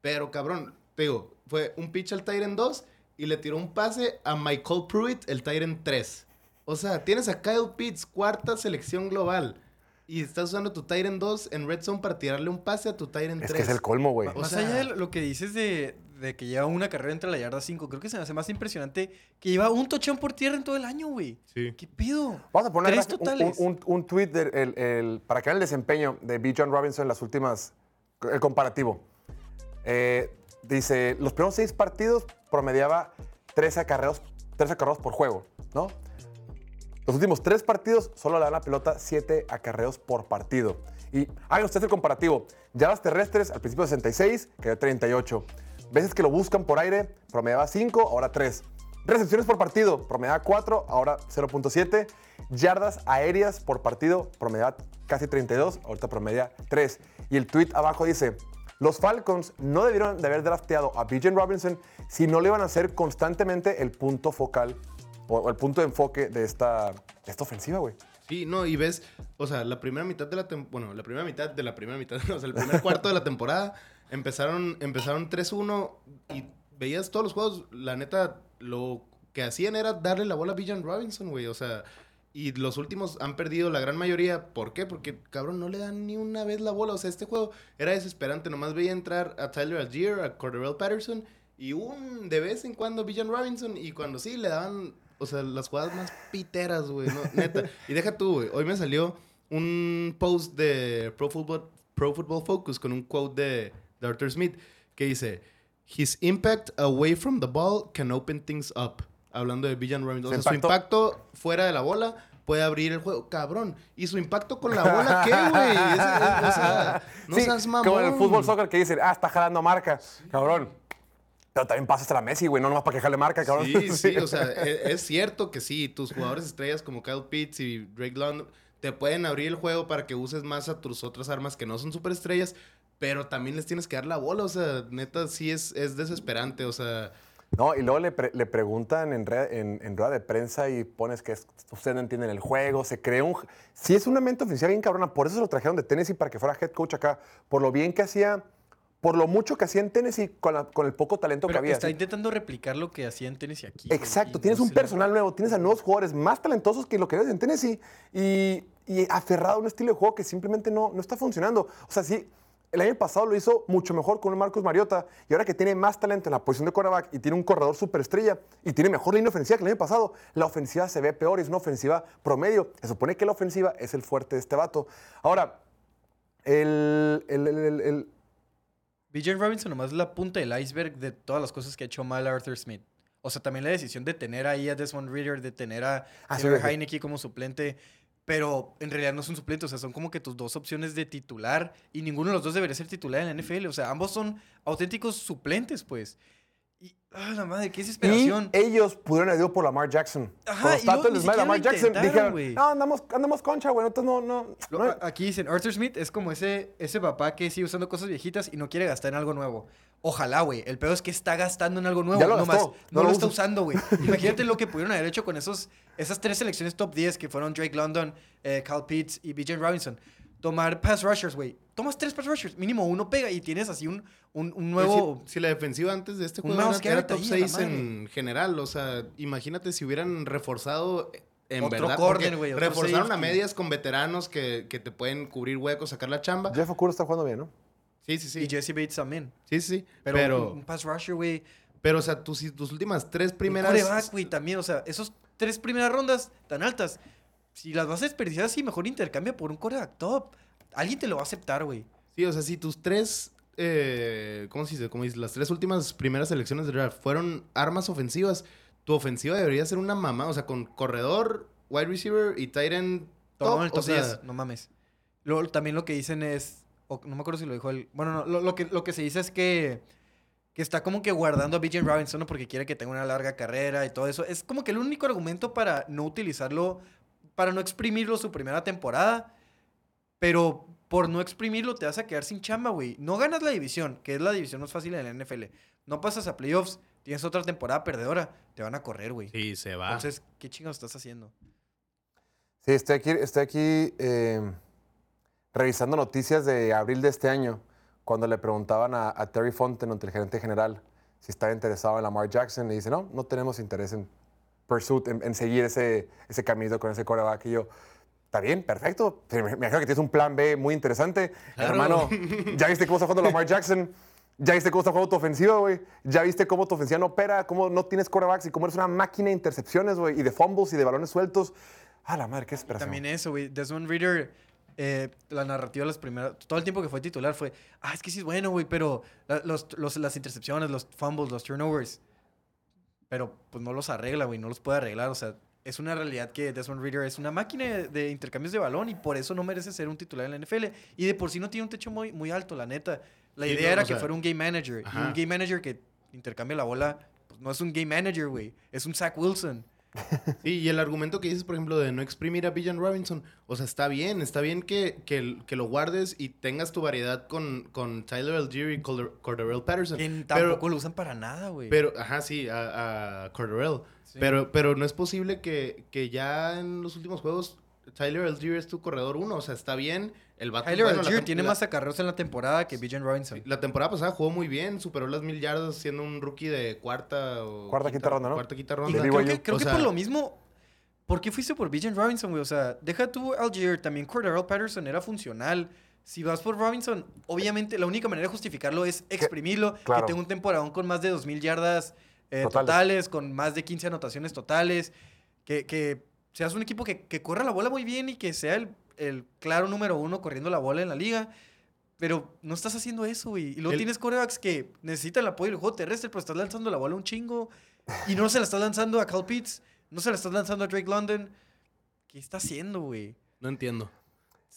Pero, cabrón, te digo, fue un pitch al Tyrant 2 y le tiró un pase a Michael Pruitt, el Tyrant 3. O sea, tienes a Kyle Pitts, cuarta selección global. Y estás usando tu Tyrant 2 en Red Zone para tirarle un pase a tu Tyrant 3. Es que es el colmo, güey. O Más sea- allá de lo que dices de, de que lleva una carrera entre la yarda 5, creo que se me hace más impresionante que lleva un touchdown por tierra en todo el año, güey. Sí. ¿Qué pedo? Vamos a poner Tres un- un, totales. un, un tweet el- el- para que vean el desempeño de B. John Robinson en las últimas, el comparativo. Eh, dice, los primeros seis partidos promediaba 13 acarreos, 13 acarreos por juego, ¿no? Los últimos tres partidos solo le dan la pelota 7 acarreos por partido. Y hagan ustedes el comparativo. Yardas terrestres al principio 66, quedó 38. Veces que lo buscan por aire, promediaba 5, ahora 3. Recepciones por partido, promediaba 4, ahora 0.7. Yardas aéreas por partido, promediaba casi 32, ahorita promedia 3. Y el tweet abajo dice, los Falcons no debieron de haber drafteado a Bijan Robinson si no le iban a hacer constantemente el punto focal o, el punto de enfoque de esta, esta ofensiva, güey. Sí, no, y ves, o sea, la primera mitad de la tem- bueno, la primera mitad de la primera mitad, o sea, el primer cuarto de la temporada empezaron empezaron 3-1 y veías todos los juegos, la neta lo que hacían era darle la bola a Bijan Robinson, güey, o sea, y los últimos han perdido la gran mayoría, ¿por qué? Porque cabrón no le dan ni una vez la bola, o sea, este juego era desesperante, nomás veía entrar a Tyler Algier, a Cordell Patterson y un de vez en cuando Bijan Robinson y cuando sí le daban o sea, las jugadas más piteras, güey, no, neta. Y deja tú, güey. Hoy me salió un post de Pro Football, Pro Football Focus con un quote de, de Arthur Smith que dice: His impact away from the ball can open things up. Hablando de Villan Robinson. O sea, su impacto- fuera de la bola puede abrir el juego. Cabrón. ¿Y su impacto con la bola qué, güey? O sea, no Sí, seas mamón. Como en el fútbol soccer que dicen, ah, está jalando marca, cabrón. Pero también pasas a la Messi, güey, no nomás para que jale marca, cabrón. Sí, sí, o sea, e- es, cierto que sí, tus jugadores estrellas como Kyle Pitts y Drake London te pueden abrir el juego para que uses más a tus otras armas que no son superestrellas, pero también les tienes que dar la bola, o sea, neta, sí es, es desesperante, o sea, No, y luego le, pre- le preguntan en, en, en rueda de prensa y pones que es- ustedes no entienden el juego, se crea un... Sí es una mente ofensiva bien cabrona, por eso se lo trajeron de Tennessee para que fuera head coach acá, por lo bien que hacía, por lo mucho que hacía en Tennessee con, la- con el poco talento que había. está ¿sí? intentando replicar lo que hacía en Tennessee aquí. Exacto, tienes no un personal nuevo, tienes a nuevos jugadores más talentosos que lo que ves en Tennessee y, y aferrado a un estilo de juego que simplemente no, no está funcionando. O sea, sí, el año pasado lo hizo mucho mejor con un Marcus Mariota y ahora que tiene más talento en la posición de quarterback y tiene un corredor superestrella y tiene mejor línea ofensiva que el año pasado, la ofensiva se ve peor, es una ofensiva promedio. Se supone que la ofensiva es el fuerte de este vato. Ahora, el, el- el- Bijan Robinson nomás es la punta del iceberg de todas las cosas que ha hecho mal Arthur Smith. O sea, también la decisión de tener ahí a Desmond Reader, de tener a Ah, Taylor sí. Heineke como suplente, pero en realidad no son suplentes, o sea, son como que tus dos opciones de titular y ninguno de los dos debería ser titular en la NFL. O sea, ambos son auténticos suplentes, pues. Y, ah, la madre, qué y desesperación. ellos pudieron haber ido por Lamar Jackson. Ajá, y luego tantos ni Lamar Jackson, dijeron, no, andamos, andamos concha, güey, entonces no, no, Lo- no- a- Aquí dicen, Arthur Smith es como ese, ese papá que sigue usando cosas viejitas y no quiere gastar en algo nuevo. Ojalá, güey. El peor es que está gastando en algo nuevo. Ya lo nomás gastó, no, no lo, lo está usa. usando, güey. Imagínate lo que pudieron haber hecho con esos, esas tres selecciones top 10 que fueron Drake London, eh, Cal Pitts y BJ Robinson. Tomar pass rushers, güey. Tomas tres pass rushers. Mínimo uno pega y tienes así un, un, un nuevo... si, si la defensiva antes de este Un juego era, era top ahí, a la 6 en general, o sea, imagínate si hubieran reforzado en Otro verdad. porque güey, otro Reforzaron a medias con veteranos que, que te pueden cubrir huecos, sacar la chamba. Jeff Okuda está jugando bien, ¿no? Sí, sí, sí. Y Jesse Bates también. Sí, sí, sí. Pero, Pero, un, un pass rusher, güey. pero, o sea, tus, tus últimas tres Primeras... primeras... güey, también. O sea, esos tres primeras rondas tan altas, si las vas a desperdiciar así, mejor intercambia por un coreback top. Alguien te lo va a aceptar, güey. Sí, o sea, si tus tres... eh, ¿Cómo se dice? Como dices, las tres últimas primeras selecciones de draft fueron armas ofensivas, tu ofensiva debería ser una mamá. O sea, con corredor, wide receiver y tight end. Tomó el top o sea, 10, no mames. Luego, también lo que dicen es. o no me acuerdo si lo dijo él. Bueno, no, lo, lo que, lo que se dice es que. Que está como que guardando a B.J. Robinson ¿no? porque quiere que tenga una larga carrera y todo eso. Es como que el único argumento para no utilizarlo. Para no exprimirlo su primera temporada. Pero por no exprimirlo te vas a quedar sin chamba, güey. No ganas la división, que es la división más fácil en la NFL. No pasas a playoffs, tienes otra temporada perdedora, te van a correr, güey. Sí, se va. Entonces, ¿qué chingados estás haciendo? Sí, estoy aquí, estoy aquí eh, revisando noticias de abril de este año, cuando le preguntaban a, a Terry Fonten, el gerente general, si estaba interesado en Lamar Jackson, y dice, no, no tenemos interés en pursuit, en, en seguir ese, ese camino con ese coreback. Y yo, está bien, perfecto. Me imagino que tienes un plan B muy interesante. Claro. Hermano, ¿ya viste cómo está jugando Lamar Jackson? ¿Ya viste cómo está jugando tu ofensiva, güey? ¿Ya viste cómo tu ofensiva no opera? ¿Cómo no tienes corebacks? Y cómo eres una máquina de intercepciones, güey? Y de fumbles y de balones sueltos. Ah, la madre, qué esperación. También eso, güey. Desmond Reader, eh, la narrativa de las primeras. Todo el tiempo que fue titular fue. Ah, es que sí es bueno, güey, pero la- los, los- las intercepciones, los fumbles, los turnovers. Pero pues no los arregla, güey. No los puede arreglar. O sea, es una realidad que Desmond Reader es una máquina de, intercambios de balón y por eso no merece ser un titular en la NFL. Y de por sí no tiene un techo muy, muy alto, la neta. La Sí, idea no, era que sea, fuera un game manager. Y un game manager que intercambia la bola. Pues no es un game manager, güey. Es un Zach Wilson. Sí, y el argumento que dices, por ejemplo, de no exprimir a Villan Robinson, o sea, está bien, está bien que, que, que lo guardes y tengas tu variedad con, con Tyler Algier y Corder- Cordarrelle Patterson. Que Pero- tampoco lo usan para nada, güey. Pero, ajá, sí, a, a Cordarrelle. Sí. Pero, pero no es posible que, que ya en los últimos juegos Tyler Algier es tu corredor uno. O sea, está bien. El vato Tyler bueno, Algier tiene la- más acarreos en la temporada que Bijan Robinson. La temporada pasada jugó muy bien, superó las mil yardas siendo un rookie de cuarta o... Cuarta, quinta ronda, ¿no? Cuarta, quinta ronda. creo que, creo O que sea- por lo mismo, ¿por qué fuiste por Bijan Robinson, güey? O sea, deja tú Algier, también Cordarrelle Patterson era funcional. Si vas por Robinson, obviamente la única manera de justificarlo es exprimirlo, claro. que tenga un temporadón con más de 2.000 yardas eh, Totales. totales. con más de 15 anotaciones totales, que, que seas un equipo que, que corra la bola muy bien y que sea el, el claro número uno corriendo la bola en la liga. Pero no estás haciendo eso, güey. Y luego El- tienes corebacks que necesitan el apoyo del juego terrestre, pero estás lanzando la bola un chingo. Y no se la estás lanzando a Cal Pitts. No se la estás lanzando a Drake London. ¿Qué está haciendo, güey? No entiendo.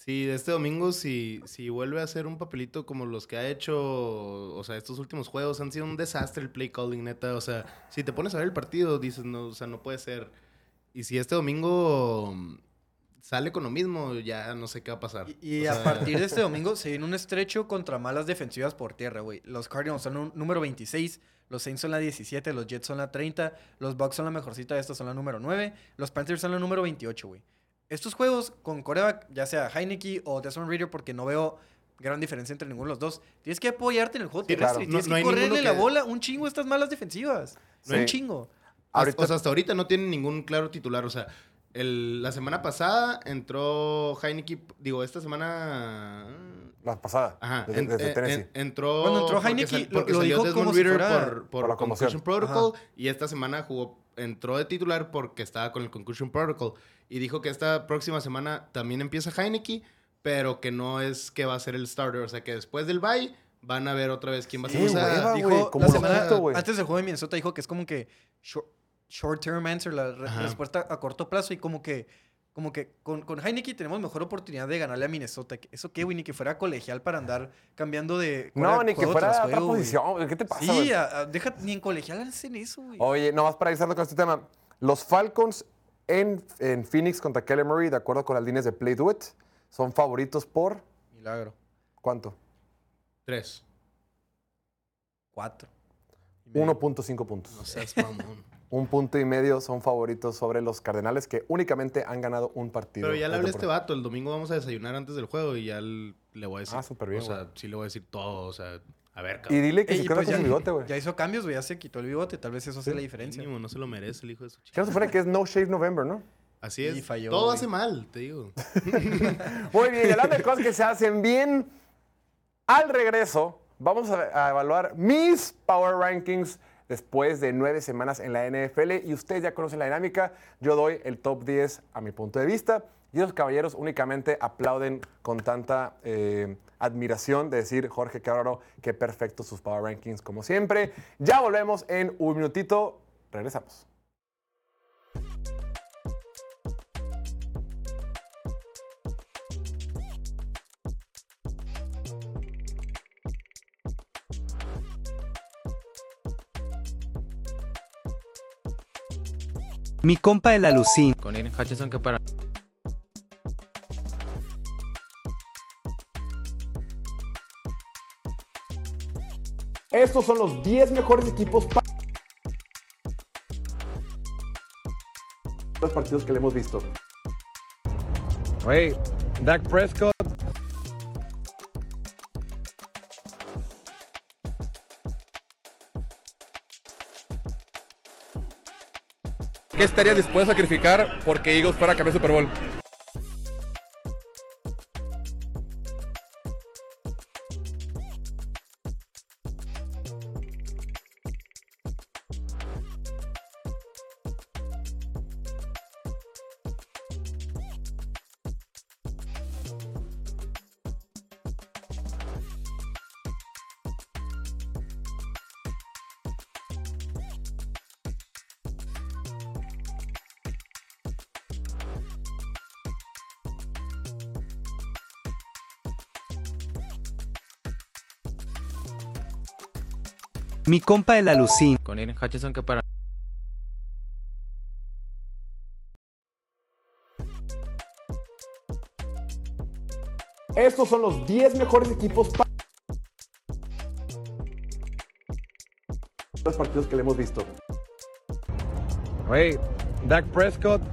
Si este domingo, si, si vuelve a hacer un papelito como los que ha hecho, o sea, estos últimos juegos han sido un desastre el play calling, neta. O sea, si te pones a ver el partido, dices, no, o sea, no puede ser. Y si este domingo mm, sale con lo mismo, ya no sé qué va a pasar. Y, a sea, partir de este domingo se viene un estrecho contra malas defensivas por tierra, güey. Los Cardinals son un número 26, los Saints son la 17, los Jets son la 30, los Bucks son la mejorcita de estos, son la número 9, los Panthers son la número 28, güey. Estos juegos con coreback, ya sea Heineke o Desmond Reader, porque no veo gran diferencia entre ninguno de los dos, tienes que apoyarte en el juego Sí, terrestre. claro. Tienes No- no que correrle la bola un chingo a estas malas defensivas. Sí. Un chingo. Ahorita- O sea, hasta ahorita no tienen ningún claro titular. O sea, el- la semana pasada entró Heineke, digo, esta semana... La pasada. Ajá, desde, en- desde en- Tennessee. en- entró. Bueno, entró porque Heineke, sal- lo- dijo Desmond como si Ridder fuera- por, por, por la Concussion. Protocol. Y esta semana jugó, entró de titular porque estaba con el Concussion Protocol. Y dijo que esta próxima semana también empieza Heineke, pero que no es que va a ser el starter. O sea, que después del bye van a ver otra vez quién va a ser. Justo, güey. antes del juego de Minnesota dijo que es como que short, short term answer, la re- Ajá. respuesta a corto plazo y como que como que con, con Heineke tenemos mejor oportunidad de ganarle a Minnesota. ¿Eso qué, güey? Ni que fuera colegial para andar cambiando de No, ni que fuera otra posición. ¿Qué te pasa, Sí, güey? a- a- deja, ni en colegial hacen eso, güey. Oye, nomás para cerrando con este tema. Los Falcons en, en Phoenix contra Kelly Murray, de acuerdo con las líneas de Play Do It, son favoritos por Milagro. ¿cuánto? Tres. Cuatro. Y medio. 1.5 puntos. No seas mamón. Un punto y medio son favoritos sobre los Cardenales que únicamente han ganado un partido. Pero ya le hablé a este vato. El domingo vamos a desayunar antes del juego y ya le voy a decir. Ah, súper bien, O sea, güey. sí le voy a decir todo. O sea, a ver, Y dile que Ey, se y queda pues con ya, su bigote, güey. ya hizo cambios, güey. Ya se quitó el bigote. Tal vez eso hace la diferencia. Mínimo, no se lo merece el hijo de su chica. Que no se fuera que es No Shave November, ¿no? Así Y es. falló, todo güey. hace mal, te digo. Muy bien, y hablando de cosas que se hacen bien, al regreso vamos a, a evaluar mis Power Rankings después de nueve semanas en la NFL y ustedes ya conocen la dinámica. Yo doy el top 10 a mi punto de vista y los caballeros únicamente aplauden con tanta eh, admiración de decir, Jorge Cabrero, qué perfecto sus Power Rankings como siempre. Ya volvemos en un minutito. Regresamos. Mi compa el alucín. Con Aiden Hutchinson que para Estos son los 10 mejores equipos para los partidos que le hemos visto. Wait, Dak Prescott. ¿Qué estaría dispuesto a sacrificar porque Eagles fuera a campeón Super Bowl? Mi compa el alucín. Con Aiden Hutchinson que para Estos son los 10 mejores equipos para los partidos que le hemos visto. Wait, Dak Prescott.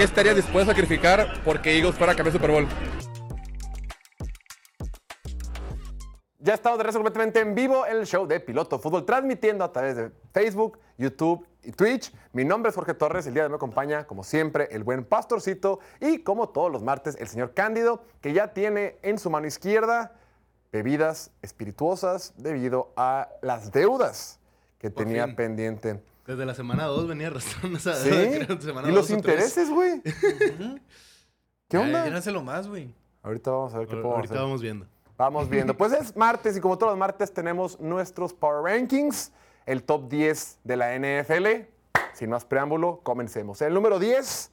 ¿Qué estaría dispuesto a sacrificar porque Eagles fuera a campeón Super Bowl? Ya estamos de regreso completamente en vivo en el show de Piloto Fútbol, transmitiendo a través de Facebook, YouTube y Twitch. Mi nombre es Jorge Torres, el día de hoy me acompaña, como siempre, el buen Pastorcito y, como todos los martes, el señor Cándido, que ya tiene en su mano izquierda bebidas espirituosas debido a las deudas que Por tenía fin. pendiente. Desde la semana 2 venía arrastrando esa ¿Sí? semana ¿Y dos los intereses, güey? ¿Qué onda? Llénanselo más, güey. Ahorita vamos a ver qué podemos Ahorita hacer. vamos viendo. Vamos viendo. Pues es martes y como todos los martes tenemos nuestros Power Rankings, el top 10 de la NFL. Sin más preámbulo, comencemos. En el número 10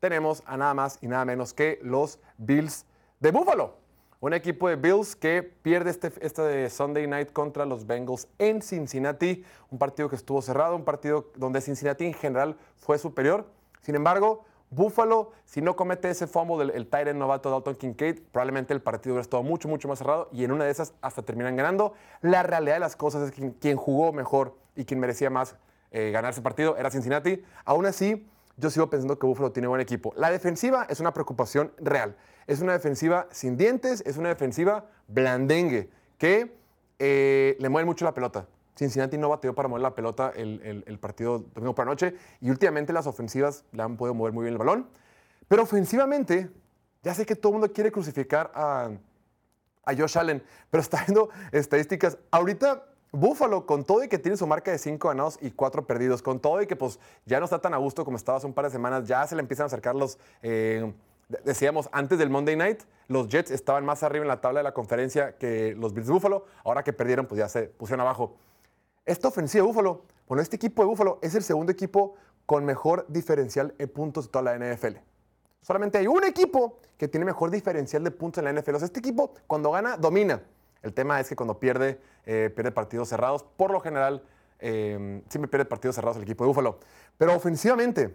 tenemos a nada más y nada menos que los Bills de Buffalo. Un equipo de Bills que pierde este, este Sunday Night contra los Bengals en Cincinnati. Un partido que estuvo cerrado, un partido donde Cincinnati en general fue superior. Sin embargo, Buffalo, si no comete ese fumble del el end novato Dalton Kincaid, probablemente el partido hubiera estado mucho, mucho más cerrado y en una de esas hasta terminan ganando. La realidad de las cosas es que quien, quien jugó mejor y quien merecía más eh, ganar ese partido era Cincinnati. Aún así, yo sigo pensando que Buffalo tiene buen equipo. La defensiva es una preocupación real. Es una defensiva sin dientes, es una defensiva blandengue, que eh, le mueven mucho la pelota. Cincinnati no bateó para mover la pelota el, el- el partido domingo por la noche y últimamente las ofensivas le han podido mover muy bien el balón. Pero ofensivamente, ya sé que todo el mundo quiere crucificar a, a Josh Allen, pero está viendo estadísticas. Ahorita Buffalo, con todo y que tiene su marca de 5 ganados y 4 perdidos, con todo y que pues ya no está tan a gusto como estaba hace un par de semanas, ya se le empiezan a acercar los, eh, de- decíamos, antes del Monday Night, los Jets estaban más arriba en la tabla de la conferencia que los Bills de Buffalo, ahora que perdieron pues ya se pusieron abajo. Esta ofensiva de Búfalo, bueno, este equipo de Búfalo es el segundo equipo con mejor diferencial en puntos de toda la NFL. Solamente hay un equipo que tiene mejor diferencial de puntos en la NFL. O sea, este equipo cuando gana, domina. El tema es que cuando pierde, eh, pierde partidos cerrados. Por lo general, eh, siempre pierde partidos cerrados el equipo de Búfalo. Pero ofensivamente,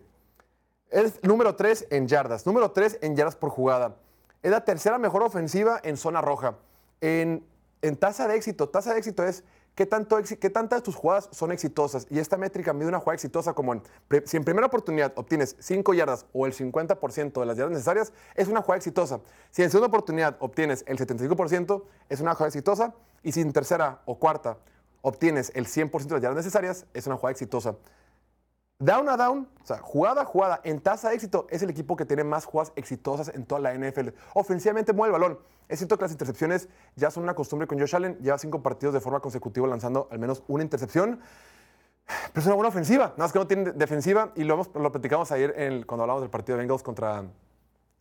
es número 3 en yardas, número 3 en yardas por jugada. Es la tercera mejor ofensiva en zona roja. En, en tasa de éxito, tasa de éxito es qué, tanto, qué tantas de tus jugadas son exitosas. Y esta métrica mide una jugada exitosa como si en primera oportunidad obtienes 5 yardas o el 50% de las yardas necesarias, es una jugada exitosa. Si en segunda oportunidad obtienes el 75%, es una jugada exitosa. Y si en tercera o cuarta obtienes el 100% de las yardas necesarias, es una jugada exitosa. Down a down, o sea, jugada a jugada, en tasa de éxito, es el equipo que tiene más jugadas exitosas en toda la NFL. Ofensivamente mueve el balón. Es cierto que las intercepciones ya son una costumbre con Josh Allen. Lleva cinco partidos de forma consecutiva lanzando al menos una intercepción. Pero es una buena ofensiva. Nada más que no tiene de- defensiva. Y lo, hemos, lo platicamos ayer en el- cuando hablamos del partido de Bengals contra,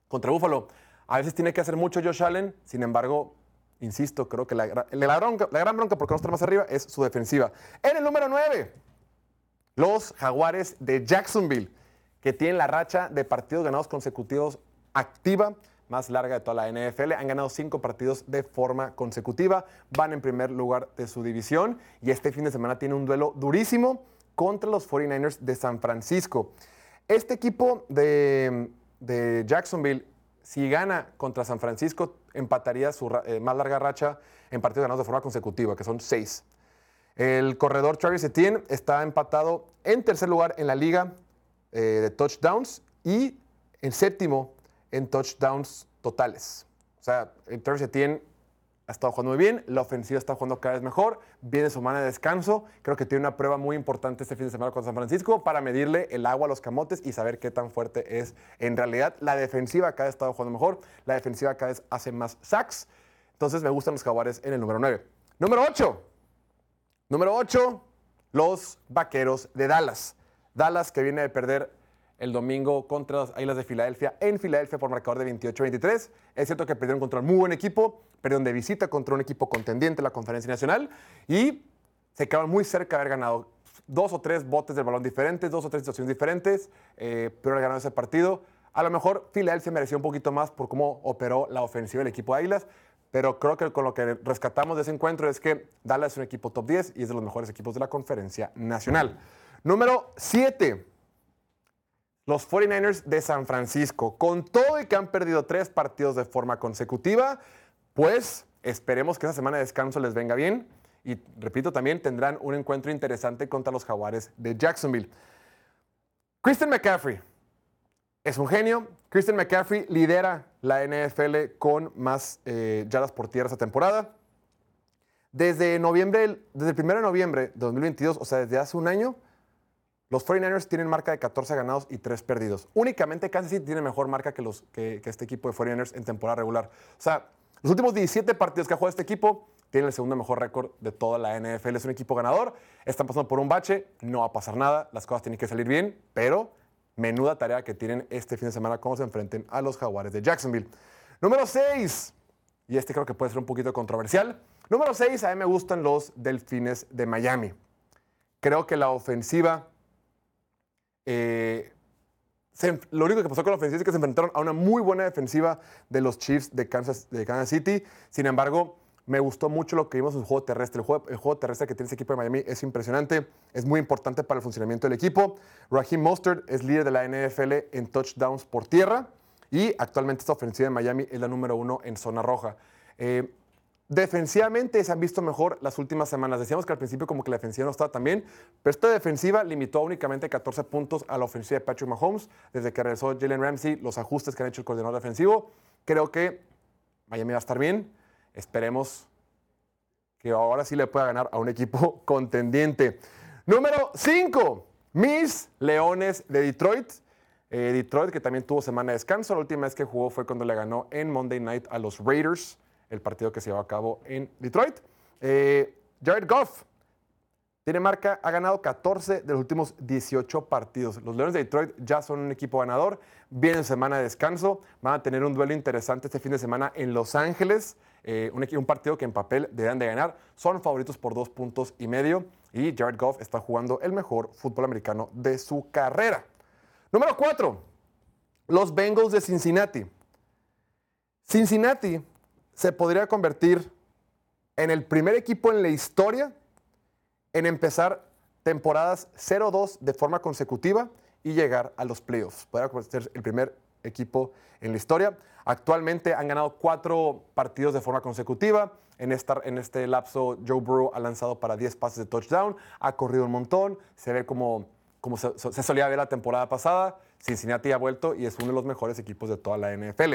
contra Buffalo. A veces tiene que hacer mucho Josh Allen. Sin embargo, insisto, creo que la, la, bronca- la gran bronca, porque no está más arriba, es su defensiva. En el número 9 los Jaguares de Jacksonville, que tienen la racha de partidos ganados consecutivos activa más larga de toda la NFL. Han ganado cinco partidos de forma consecutiva. Van en primer lugar de su división y este fin de semana tiene un duelo durísimo contra los 49ers de San Francisco. Este equipo de, Jacksonville, si gana contra San Francisco, empataría su eh, más larga racha en partidos ganados de forma consecutiva, que son seis. El corredor Travis Etienne está empatado en tercer lugar en la liga eh, de touchdowns y en séptimo en touchdowns totales. O sea, el Travis Etienne ha estado jugando muy bien, la ofensiva está jugando cada vez mejor, viene su semana de descanso, creo que tiene una prueba muy importante este fin de semana con San Francisco para medirle el agua a los camotes y saber qué tan fuerte es en realidad. La defensiva cada vez estado jugando mejor, la defensiva cada vez hace más sacks, entonces me gustan los jaguares en el número 9. Número 8. Número 8, los Vaqueros de Dallas. Dallas que viene de perder el domingo contra las Águilas de Filadelfia en Filadelfia por marcador de 28-23. Es cierto que perdieron contra un muy buen equipo, perdieron de visita contra un equipo contendiente en la Conferencia Nacional y se quedaron muy cerca de haber ganado dos o tres botes del balón diferentes, dos o tres situaciones diferentes, eh, pero ganado ese partido. A lo mejor Filadelfia mereció un poquito más por cómo operó la ofensiva del equipo de Águilas, pero creo que con lo que rescatamos de ese encuentro es que Dallas es un equipo top 10 y es de los mejores equipos de la Conferencia Nacional. Número 7. Los 49ers de San Francisco. Con todo y que han perdido tres partidos de forma consecutiva, pues esperemos que esa semana de descanso les venga bien. Y repito, también tendrán un encuentro interesante contra los Jaguares de Jacksonville. Christian McCaffrey es un genio. Christian McCaffrey lidera la NFL con más eh, yardas por tierra esta temporada. Desde noviembre, desde el 1 de noviembre de 2022, o sea, desde hace un año, los 49ers tienen marca de 14 ganados y 3 perdidos. Únicamente Kansas City tiene mejor marca que, los, que, que este equipo de 49ers en temporada regular. O sea, los últimos 17 partidos que ha jugado este equipo tienen el segundo mejor récord de toda la NFL. Es un equipo ganador. Están pasando por un bache. No va a pasar nada. Las cosas tienen que salir bien. Pero menuda tarea que tienen este fin de semana cuando se enfrenten a los Jaguares de Jacksonville. Número 6. Y este creo que puede ser un poquito controversial. Número 6. A mí me gustan los Delfines de Miami. Creo que la ofensiva eh, lo único que pasó con la ofensiva es que se enfrentaron a una muy buena defensiva de los Chiefs de Kansas City. Sin embargo, me gustó mucho lo que vimos en el juego terrestre. El juego, terrestre que tiene este equipo de Miami es impresionante. Es muy importante para el funcionamiento del equipo. Raheem Mostert es líder de la NFL en touchdowns por tierra. Y actualmente esta ofensiva de Miami es la número uno en zona roja. Eh, Defensivamente se han visto mejor las últimas semanas. Decíamos que al principio como que la defensiva no estaba tan bien, pero esta defensiva limitó únicamente 14 puntos a la ofensiva de Patrick Mahomes desde que regresó Jalen Ramsey, los ajustes que han hecho el coordinador defensivo. Creo que Miami va a estar bien. Esperemos que ahora sí le pueda ganar a un equipo contendiente. Número 5, mis Leones de Detroit. Eh, Detroit, que también tuvo semana de descanso. La última vez que jugó fue cuando le ganó en Monday Night a los Raiders, el partido que se llevó a cabo en Detroit. Eh, Jared Goff tiene marca, ha ganado 14 de los últimos 18 partidos. Los Leones de Detroit ya son un equipo ganador. Vienen semana de descanso. Van a tener un duelo interesante este fin de semana en Los Ángeles. Eh, un, partido que en papel deberán de ganar. Son favoritos por dos puntos y medio. Y Jared Goff está jugando el mejor fútbol americano de su carrera. Número 4. Los Bengals de Cincinnati. Cincinnati se podría convertir en el primer equipo en la historia en empezar temporadas 0-2 de forma consecutiva y llegar a los playoffs. Podría ser el primer equipo en la historia. Actualmente han ganado cuatro partidos de forma consecutiva. En, esta, en este lapso, Joe Burrow ha lanzado para 10 pases de touchdown, ha corrido un montón, se ve como, como se, se solía ver la temporada pasada. Cincinnati ha vuelto y es uno de los mejores equipos de toda la NFL.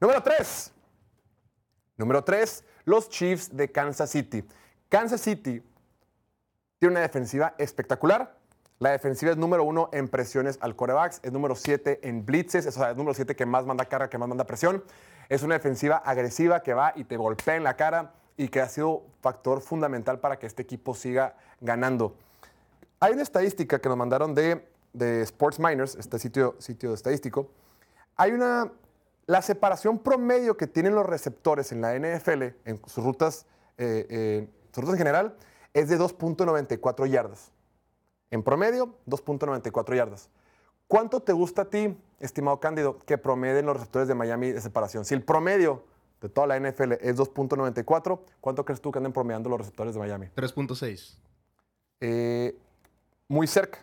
Número 3. Número 3, los Chiefs de Kansas City. Kansas City tiene una defensiva espectacular. La defensiva es número uno en presiones al corebacks, es número siete en blitzes, o sea, es número siete que más manda carga, que más manda presión. Es una defensiva agresiva que va y te golpea en la cara y que ha sido factor fundamental para que este equipo siga ganando. Hay una estadística que nos mandaron de, de Sports Miners, este sitio, sitio estadístico. Hay una, la separación promedio que tienen los receptores en la NFL, en sus rutas, eh, eh, sus rutas en general, es de 2.94 yardas. En promedio, 2.94 yardas. ¿Cuánto te gusta a ti, estimado Cándido, que promedien los receptores de Miami de separación? Si el promedio de toda la NFL es 2.94, ¿cuánto crees tú que anden promediando los receptores de Miami? 3.6. Eh, muy cerca.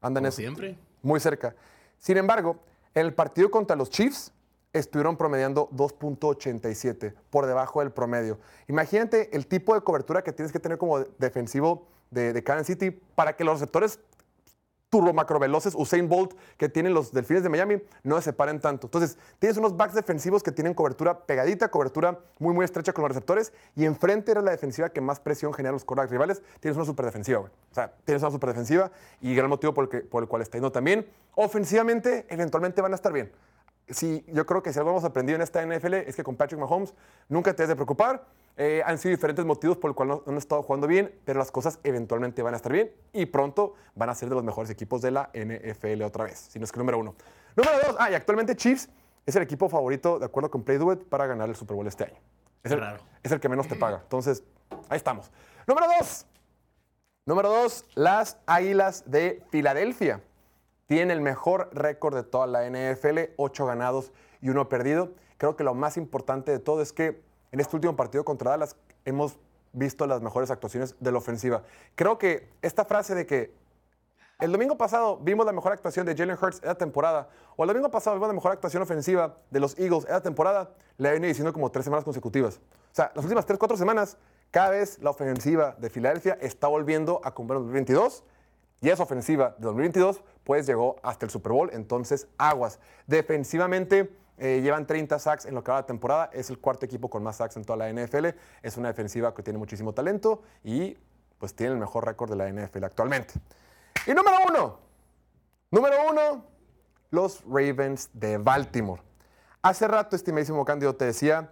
Andan Como siempre. Muy cerca. Sin embargo, en el partido contra los Chiefs, estuvieron promediando 2.87 por debajo del promedio. Imagínate el tipo de cobertura que tienes que tener como defensivo de, de Kansas City para que los receptores turbo macroveloces Usain Bolt que tienen los delfines de Miami no se separen tanto. Entonces, tienes unos backs defensivos que tienen cobertura pegadita, cobertura muy, muy estrecha con los receptores y enfrente era la defensiva que más presión genera los quarterbacks rivales. Tienes una super defensiva, güey. O sea, tienes una super defensiva y gran motivo por el, que- por el cual está yendo también. Ofensivamente, eventualmente van a estar bien. Sí, yo creo que si algo hemos aprendido en esta NFL es que con Patrick Mahomes nunca te has de preocupar. Eh, han sido diferentes motivos por el cual no, han estado jugando bien, pero las cosas eventualmente van a estar bien y pronto van a ser de los mejores equipos de la NFL otra vez, si no es que número uno. Número dos, ah, y actualmente Chiefs es el equipo favorito, de acuerdo con Play Do It, para ganar el Super Bowl este año. Es el, Raro. es el que menos te paga. Entonces, ahí estamos. Número dos. Número dos, las Águilas de Filadelfia. Tienen el mejor récord de toda la NFL, ocho ganados y uno perdido. Creo que lo más importante de todo es que en este último partido contra Dallas hemos visto las mejores actuaciones de la ofensiva. Creo que esta frase de que el domingo pasado vimos la mejor actuación de Jalen Hurts esta temporada, o el domingo pasado vimos la mejor actuación ofensiva de los Eagles esta temporada, le venido diciendo como tres semanas consecutivas. O sea, las últimas tres, cuatro semanas, cada vez la ofensiva de Filadelfia está volviendo a el 2022 y esa ofensiva de 2022 pues llegó hasta el Super Bowl, entonces aguas. Defensivamente eh, llevan 30 sacks en lo que va la temporada, es el cuarto equipo con más sacks en toda la NFL, es una defensiva que tiene muchísimo talento y pues tiene el mejor récord de la NFL actualmente. Y número uno, número uno, los Ravens de Baltimore. Hace rato, estimadísimo Cándido, te decía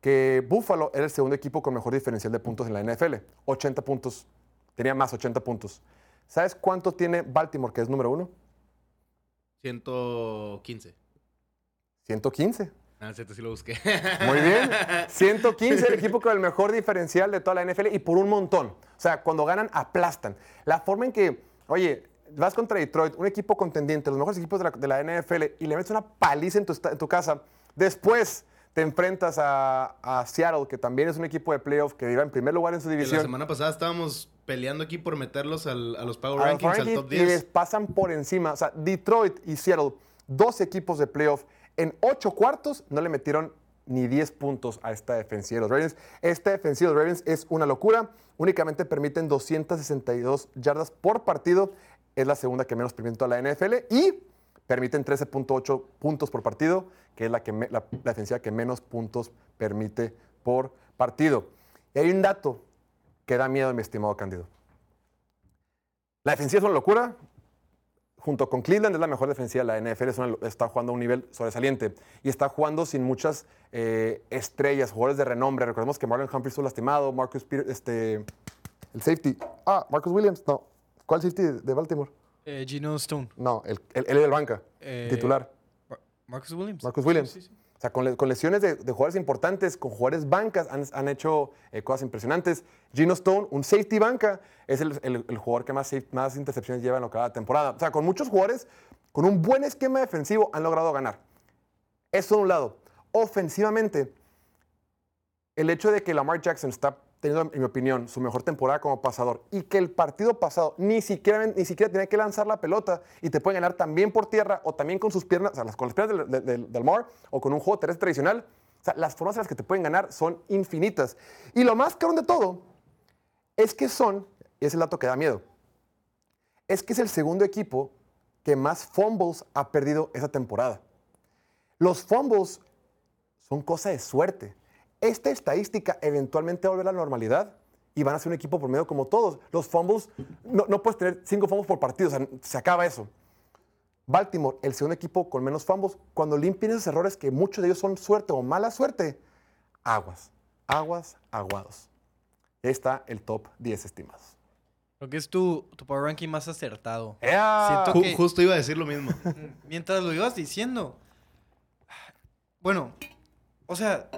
que Buffalo era el segundo equipo con mejor diferencial de puntos en la NFL. 80 puntos, tenía más 80 puntos. ¿Sabes cuánto tiene Baltimore, que es número uno? 115. 115. Ah, cierto, sí lo busqué. Muy bien. 115, el equipo con el mejor diferencial de toda la NFL y por un montón. O sea, cuando ganan, aplastan. La forma en que, oye, vas contra Detroit, un equipo contendiente, los mejores equipos de la, de la NFL, y le metes una paliza en tu, esta- en tu casa. Después te enfrentas a, a Seattle, que también es un equipo de playoff que iba en primer lugar en su Que La división. semana pasada estábamos peleando aquí por meterlos al- a los Power a Rankings, al top y les 10. pasan por encima. O sea, Detroit y Seattle, dos equipos de playoff, en ocho cuartos no le metieron ni 10 puntos a esta defensiva de los Ravens. Esta defensiva de los Ravens es una locura. Únicamente permiten 262 yardas por partido. Es la segunda que menos permite en toda la NFL. Y permiten 13.8 puntos por partido, que es la, que me- la, la defensiva que menos puntos permite por partido. Y hay un dato que da miedo, mi estimado Cándido. La defensiva es una locura. Junto con Cleveland es la mejor defensiva de la NFL. es una- está jugando a un nivel sobresaliente. Y está jugando sin muchas eh, estrellas, jugadores de renombre. Recordemos que Marlon Humphrey estuvo lastimado. Marcus Peters, este, el safety. Ah, Marcus Williams. No. ¿Cuál safety de- Baltimore? Eh, Gino Stone. No, el, el, el banca. Eh, titular. Mar- Marcus Williams. Marcus Williams. Sí, sí, sí. O sea, con, le- con lesiones de, jugadores importantes, con jugadores bancas, han, hecho eh, cosas impresionantes. Gino Stone, un safety banca, es el, jugador que más, más intercepciones lleva en lo temporada. O sea, con muchos jugadores, con un buen esquema defensivo, han logrado ganar. Eso de un lado. Ofensivamente, el hecho de que Lamar Jackson está teniendo, en mi opinión, su mejor temporada como pasador y que el partido pasado ni siquiera, ni siquiera tenía que lanzar la pelota y te pueden ganar también por tierra o también con sus piernas, o sea, con las piernas del, del, Lamar o con un juego terrestre tradicional. O sea, las formas en las que te pueden ganar son infinitas. Y lo más cabrón de todo es que son, y es el dato que da miedo, es que es el segundo equipo que más fumbles ha perdido esa temporada. Los fumbles son cosa de suerte. Esta estadística eventualmente va a volver a la normalidad y van a ser un equipo promedio como todos. Los fumbles, no, no puedes tener cinco fumbles por partido, o sea, se acaba eso. Baltimore, el segundo equipo con menos fumbles, cuando limpien esos errores que muchos de ellos son suerte o mala suerte, aguas, aguas, aguados. Ahí está el top 10 estimados. Creo que es tu, tu power ranking más acertado. ¡Ea! Siento Ju- que- Justo iba a decir lo mismo. Mientras lo ibas diciendo. Bueno, o sea,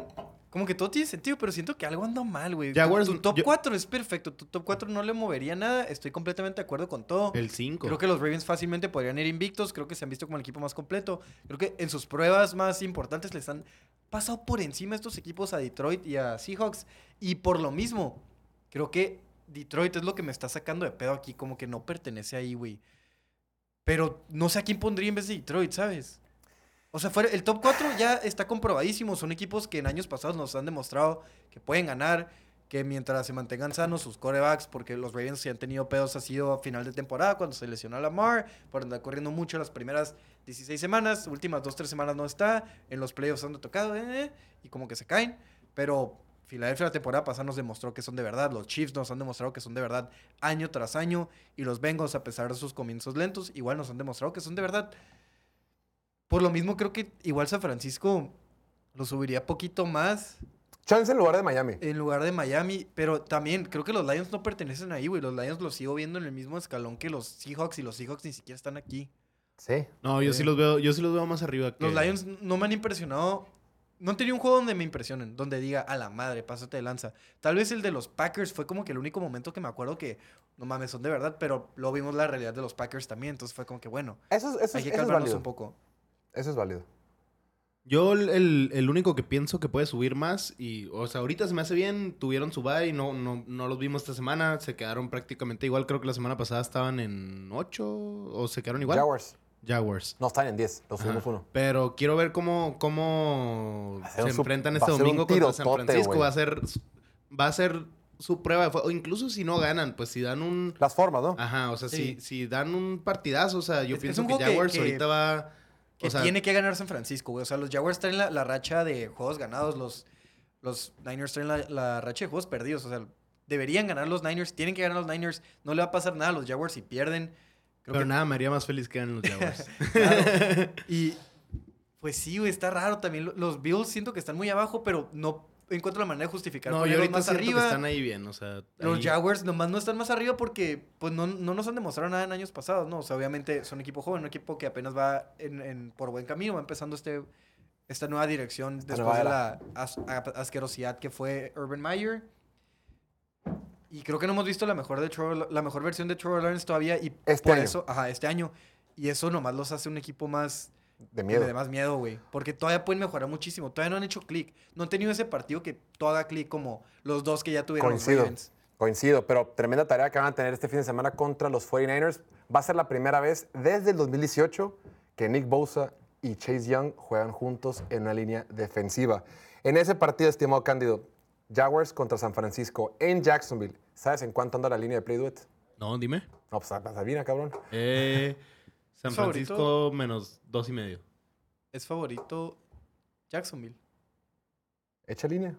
como que todo tiene sentido, pero siento que algo anda mal, güey. Tu- Jaguars- tu, top yo- 4 es perfecto. Tu top 4 no le movería nada. Estoy completamente de acuerdo con todo. El 5. Creo que los Ravens fácilmente podrían ir invictos. Creo que se han visto como el equipo más completo. Creo que en sus pruebas más importantes les han pasado por encima estos equipos a Detroit y a Seahawks. Y por lo mismo, creo que Detroit es lo que me está sacando de pedo aquí. Como que no pertenece ahí, güey. Pero no sé a quién pondría en vez de Detroit, ¿sabes? O sea, fuera- el top 4 ya está comprobadísimo. Son equipos que en años pasados nos han demostrado que pueden ganar, que mientras se mantengan sanos sus corebacks, porque los Ravens si han tenido pedos ha sido a final de temporada cuando se lesionó a Lamar, por andar corriendo mucho las primeras 16 semanas, últimas 2-3 semanas no está, en los playoffs han tocado eh, y como que se caen, pero Filadelfia la temporada pasada nos demostró que son de verdad, los Chiefs nos han demostrado que son de verdad año tras año y los Bengals a pesar de sus comienzos lentos igual nos han demostrado que son de verdad. Por lo mismo creo que igual San Francisco lo subiría poquito más Chance en lugar de Miami. en lugar de Miami, pero también creo que los Lions no pertenecen ahí, güey. Los Lions los sigo viendo en el mismo escalón que los Seahawks y los Seahawks ni siquiera están aquí. Sí. No, yo sí los veo, yo sí los veo más arriba que... Los Lions no me han impresionado. No han tenido un juego donde me impresionen, donde diga, a la madre, pásate de lanza. Tal vez el de los Packers fue como que el único momento que me acuerdo que, no mames, son de verdad, pero luego vimos la realidad de los Packers también, entonces fue como que, bueno, Eso, es- eso, hay es- que eso es calmarnos válido. un poco. Eso es válido. Yo el, el- único que pienso que puede subir más, y, o sea, ahorita se me hace bien, tuvieron su bye, no, no, no los vimos esta semana, se quedaron prácticamente igual, creo que la semana pasada estaban en 8, o se quedaron igual. Jaguars. Jaguars. No, están en 10. Los subimos uno. Pero quiero ver cómo, cómo se enfrentan este domingo contra San Francisco. Va a ser va a ser su prueba de fuego. O incluso si no ganan, pues si dan un Las formas, ¿no? Ajá, o sea, Sí. si, si dan un partidazo, o sea, yo Es- pienso que Jaguars que- ahorita va Que o sea, tiene que ganar San Francisco, güey. O sea, los Jaguars traen la, la racha de juegos ganados, los, los Niners traen la, la racha de juegos perdidos. O sea, deberían ganar los Niners, tienen que ganar los Niners. No le va a pasar nada a los Jaguars si pierden. Creo pero que- nada, me haría más feliz que ganen los Jaguars. Claro. Y pues sí, güey, está raro también. Lo- Los Bills siento que están muy abajo, pero no encuentro la manera de justificar. no, yo ahorita más arriba. que están ahí bien, o sea, Los ahí- Jaguars nomás no están más arriba porque pues no, no nos han demostrado nada en años pasados, ¿no? O sea, obviamente son equipo joven, un equipo que apenas va en, en- por buen camino, va empezando este, esta nueva dirección después de la as- a- asquerosidad que fue Urban Meyer. Y creo que no hemos visto la mejor, de Trevor- la mejor versión de Trevor Lawrence todavía y Este por año. eso, ajá, este año. Y eso nomás los hace un equipo más De miedo. me dé más miedo, güey. Porque todavía pueden mejorar muchísimo. Todavía no han hecho clic. No han tenido ese partido que todo haga clic como los dos que ya tuvieron los Coincido. Ravens. Coincido, pero tremenda tarea que van a tener este fin de semana contra los 49ers. Va a ser la primera vez desde el 2018 que Nick Bosa y Chase Young juegan juntos en una línea defensiva. En ese partido, estimado Cándido, Jaguars contra San Francisco en Jacksonville. ¿Sabes en cuánto anda la línea de play duet? No, dime. No, pues adivina, cabrón. Eh, San. Francisco menos dos y medio. Es favorito Jacksonville. Echa línea.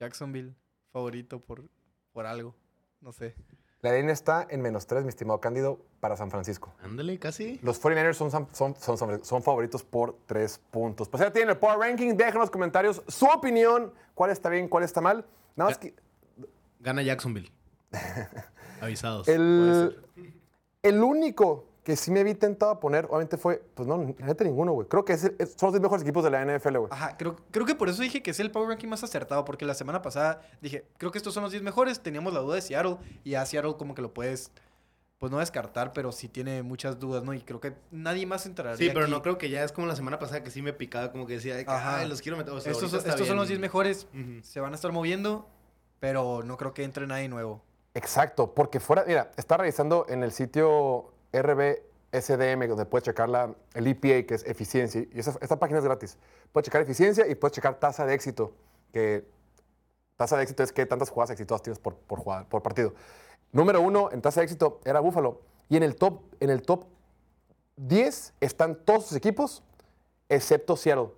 Jacksonville, favorito por, por algo. No sé. La línea está en menos 3, mi estimado Cándido, para San Francisco. Ándale, casi. Los 49ers son, son, son, son- son favoritos por tres puntos. Pues ya tienen el Power Ranking. Dejen en los comentarios su opinión. ¿Cuál está bien, cuál está mal? Nada más que Gana Jacksonville. Avisados. el, el único que sí me vi tentado a poner, obviamente fue, pues no, la neta ninguno, güey. Creo que es son los 10 mejores equipos de la NFL, güey. Ajá, creo, creo que por eso dije que es el power ranking más acertado, porque la semana pasada dije, creo que estos son los 10 mejores, teníamos la duda de Seattle, y a Seattle como que lo puedes, pues no descartar, pero sí tiene muchas dudas, ¿no? Y creo que nadie más entraría Sí, pero aquí. no creo que ya es como la semana pasada que sí me picaba, como que decía, Ajá. "Ay, los quiero meter. O sea, Estos, son los 10 mejores, se van a estar moviendo, pero no creo que entre nadie nuevo. Exacto, porque fuera, mira, está revisando en el sitio RBSDM, donde puedes checar la, el EPA, que es eficiencia, y esa, esta página es gratis. Puedes checar eficiencia y puedes checar tasa de éxito, que tasa de éxito es qué tantas jugadas exitosas tienes por, por, jugada- por partido. Número uno en tasa de éxito era Buffalo, y en el top, en el top 10 están todos sus equipos, excepto Seattle,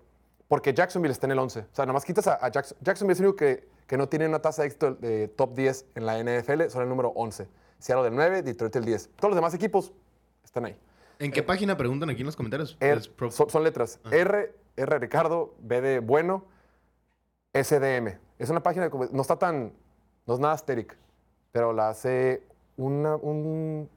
porque Jacksonville está en el 11. O sea, nomás quitas a, a Jackson- Jacksonville, es el único que, que no tiene una tasa de éxito de top 10 en la NFL, son el número 11. Seattle del 9, Detroit el 10. Todos los demás equipos están ahí. ¿En qué página preguntan aquí en los comentarios? Son, son letras. R, R Ricardo, B de bueno, SDM. Es una página que no está tan, no es nada asteric, pero la hace una- un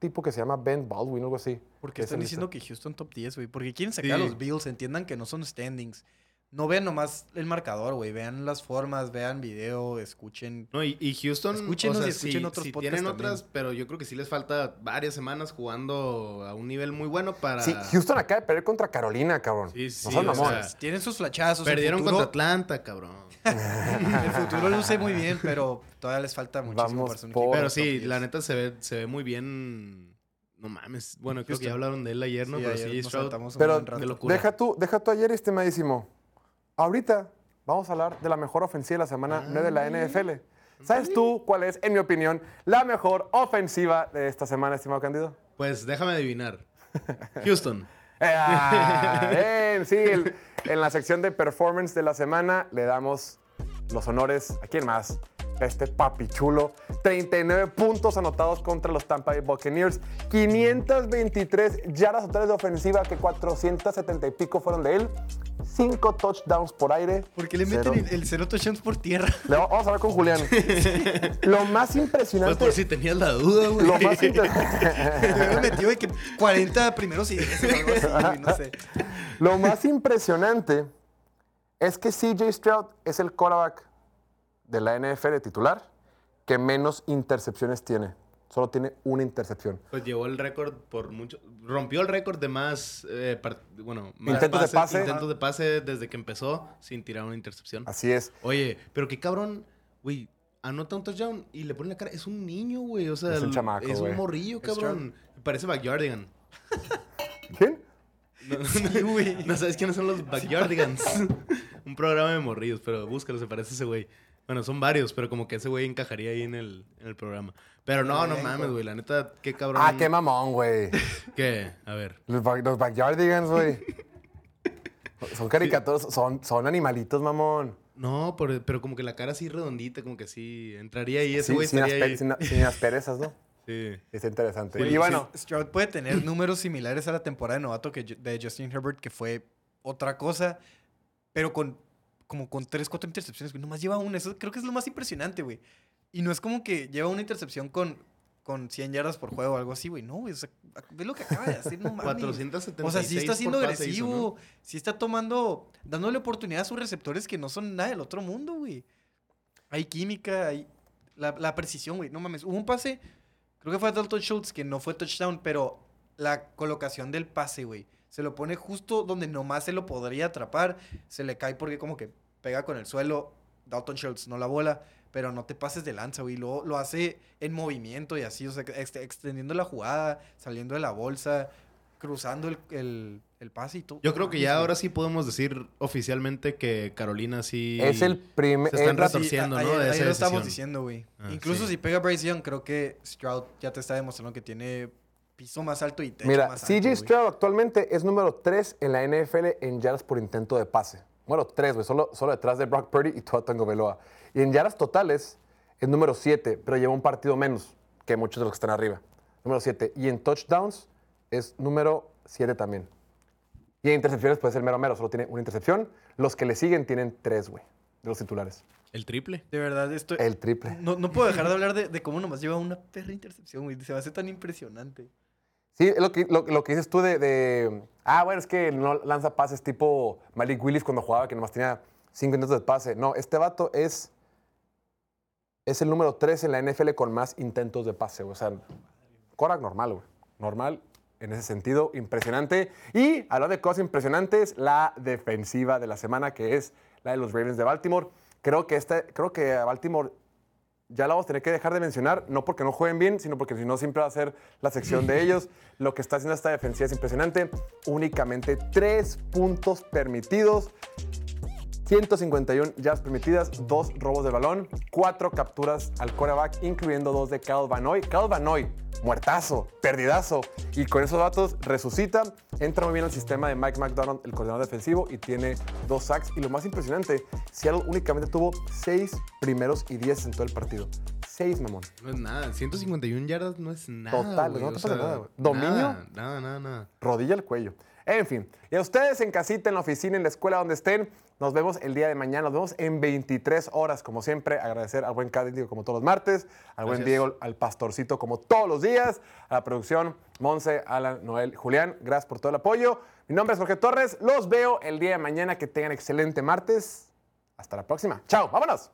tipo que se llama Ben Baldwin o algo así. Porque Es están diciendo que Houston top 10, güey. Porque quieren sacar a los Bills, entiendan que no son standings. No vean nomás el marcador, güey. Vean las formas, vean video, escuchen. No, y, y Houston, Escúchenos o sea, y escuchen otros sí podcasts tienen también. otras, pero yo creo que sí les falta varias semanas jugando a un nivel muy bueno para... Sí, Houston acaba de perder contra Carolina, cabrón. Sí, sí, no mamón. sea, Tienen sus flachazos. Perdieron futuro- contra Atlanta, cabrón. El futuro luce muy bien, pero todavía les falta muchísimo Vamos para un por- Pero sí, 10. la neta se ve, se ve muy bien. No mames. Bueno, creo que ya hablaron de él ayer, ¿no? Sí, Pero ayer sí, nos Stroud. un Pero buen rato. qué locura. deja tú, deja tú ayer, estimadísimo. Ahorita vamos a hablar de la mejor ofensiva de la semana, de la NFL. ¿Sabes tú cuál es, en mi opinión, la mejor ofensiva de esta semana, estimado Candido? Pues déjame adivinar. Houston. Eh, ah, bien, sí, el- en la sección de performance de la semana le damos los honores. ¿A quién más? Este papi chulo. 39 puntos anotados contra los Tampa Bay Buccaneers. 523 yardas totales de ofensiva, que 470 y pico fueron de él. 5 touchdowns por aire. ¿Por qué le meten el, el cero touchdowns por tierra? Le Vamos a ver con Julián. Lo más Pues impresionante. por si tenías la duda, güey. Lo más impresionante. Le hubieran metido de que 40 primeros y 10 o algo así, güey, no sé. Lo más impresionante es que CJ Stroud es el quarterback de la NFL titular que menos intercepciones tiene. Solo tiene una intercepción. Pues llevó el récord por mucho. Rompió el récord de más. eh, bueno, más Intentos de pases- pase. Intentos de pase desde que empezó sin tirar una intercepción. Así es. Oye, pero qué cabrón, güey. Anota un touchdown y le pone la cara. Es un niño, güey. O sea, Es un el- chamaco, es un morrillo, cabrón. Parece Backyardigan. ¿Quién? No, Sí, güey. no sabes quiénes son los Backyardigans. un programa de morrillos, pero búscalo, se parece a ese güey. Bueno, son varios, pero como que ese güey encajaría ahí en el, en el programa. Pero no, no mames, güey. La neta, qué cabrón. Ah, qué mamón, güey. ¿Qué? A ver. Los, back- los backyardigans, güey. Son caricaturas, son, son animalitos, mamón. No, por- pero como que la cara así redondita, como que sí entraría ahí, ese Sí, güey sin, estaría aspe- ahí. sin- sin asperezas, ¿no? Sí. Está interesante. Y bueno, sí, Stroud puede tener números similares a la temporada de novato que, de Justin Herbert, que fue otra cosa, pero con como con 3, 4 intercepciones, güey. Nomás lleva una. Eso creo que es lo más impresionante, güey. Y no es como que lleva una intercepción con, con 100 yardas por juego o algo así, güey. No, güey. O sea, ve lo que acaba de hacer, no mames. 476 O sea, sí está siendo agresivo, hizo, ¿no? sí está tomando, dándole oportunidad a sus receptores que no son nada del otro mundo, güey. Hay química, hay la, la precisión, güey. No mames, hubo un pase, creo que fue a Dalton Schultz, que no fue touchdown, pero la colocación del pase, güey. Se lo pone justo donde nomás se lo podría atrapar, se le cae porque como que pega con el suelo. Dalton Schultz, no la bola, pero no te pases de lanza, güey. Lo, lo hace en movimiento y así, o sea, ex- extendiendo la jugada, saliendo de la bolsa, cruzando el, el, el pase y todo. Yo creo que ya ahora sí podemos decir oficialmente que Carolina sí. es el primer. se están es la- retorciendo, Sí, ¿no? ayer- ayer lo decisión. diciendo, güey. Ah, Incluso sí. si pega Bryce Young, creo que Stroud ya te está demostrando que tiene piso más alto y techo Mira, más alto, CJ. Stroud actualmente es número 3 en la NFL en yardas por intento de pase. Número 3, güey, solo, solo detrás de Brock Purdy y Tua Tagovailoa. Y en yardas totales es número 7, pero lleva un partido menos que muchos de los que están arriba. Número 7. Y en touchdowns es número 7 también. Y en intercepciones puede ser mero mero, solo tiene una intercepción. Los que le siguen tienen 3, güey, de los titulares. El triple. De verdad, esto... El triple. No, no puedo dejar de hablar de, de cómo nomás lleva una perra intercepción, güey. Se me hace tan impresionante. Sí, lo que, dices tú de, Ah, bueno, es que no lanza pases tipo Malik Willis cuando jugaba, que nomás tenía cinco intentos de pase. No, este vato es. Es el número 3 en la NFL con más intentos de pase. O sea, Korak normal, güey. Normal en ese sentido, impresionante. Y hablando de cosas impresionantes, la defensiva de la semana, que es la de los Ravens de Baltimore. Creo que, este, creo que a Baltimore ya la vamos a tener que dejar de mencionar, no porque no jueguen bien, sino porque si no siempre va a ser la sección de ellos. Lo que está haciendo esta defensiva es impresionante. Únicamente tres puntos permitidos. 151 yardas permitidas, dos robos de balón, cuatro capturas al quarterback, incluyendo dos de Cal Vanoy. Cal Vanoy, muertazo, perdidazo. Y con esos datos resucita, entra muy bien al sistema de Mike McDonald, el coordinador defensivo, y tiene dos sacks. Y lo más impresionante, Seattle únicamente tuvo seis primeros y diez en todo el partido. Seis, mamón. No es nada. 151 yardas no es nada. Total, no te o pasa sea, nada, güey. ¿Dominio? Nada, nada, nada, nada. rodilla al cuello. En fin, y a ustedes en casita, en la oficina, en la escuela, donde estén, nos vemos el día de mañana, nos vemos en 23 horas, como siempre, agradecer al buen Cádiz, como todos los martes, al buen. Diego, al Pastorcito, como todos los días, a la producción, Monse, Alan, Noel, Julián, gracias por todo el apoyo. Mi nombre es Jorge Torres, los veo el día de mañana, que tengan excelente martes. Hasta la próxima. Chao, vámonos.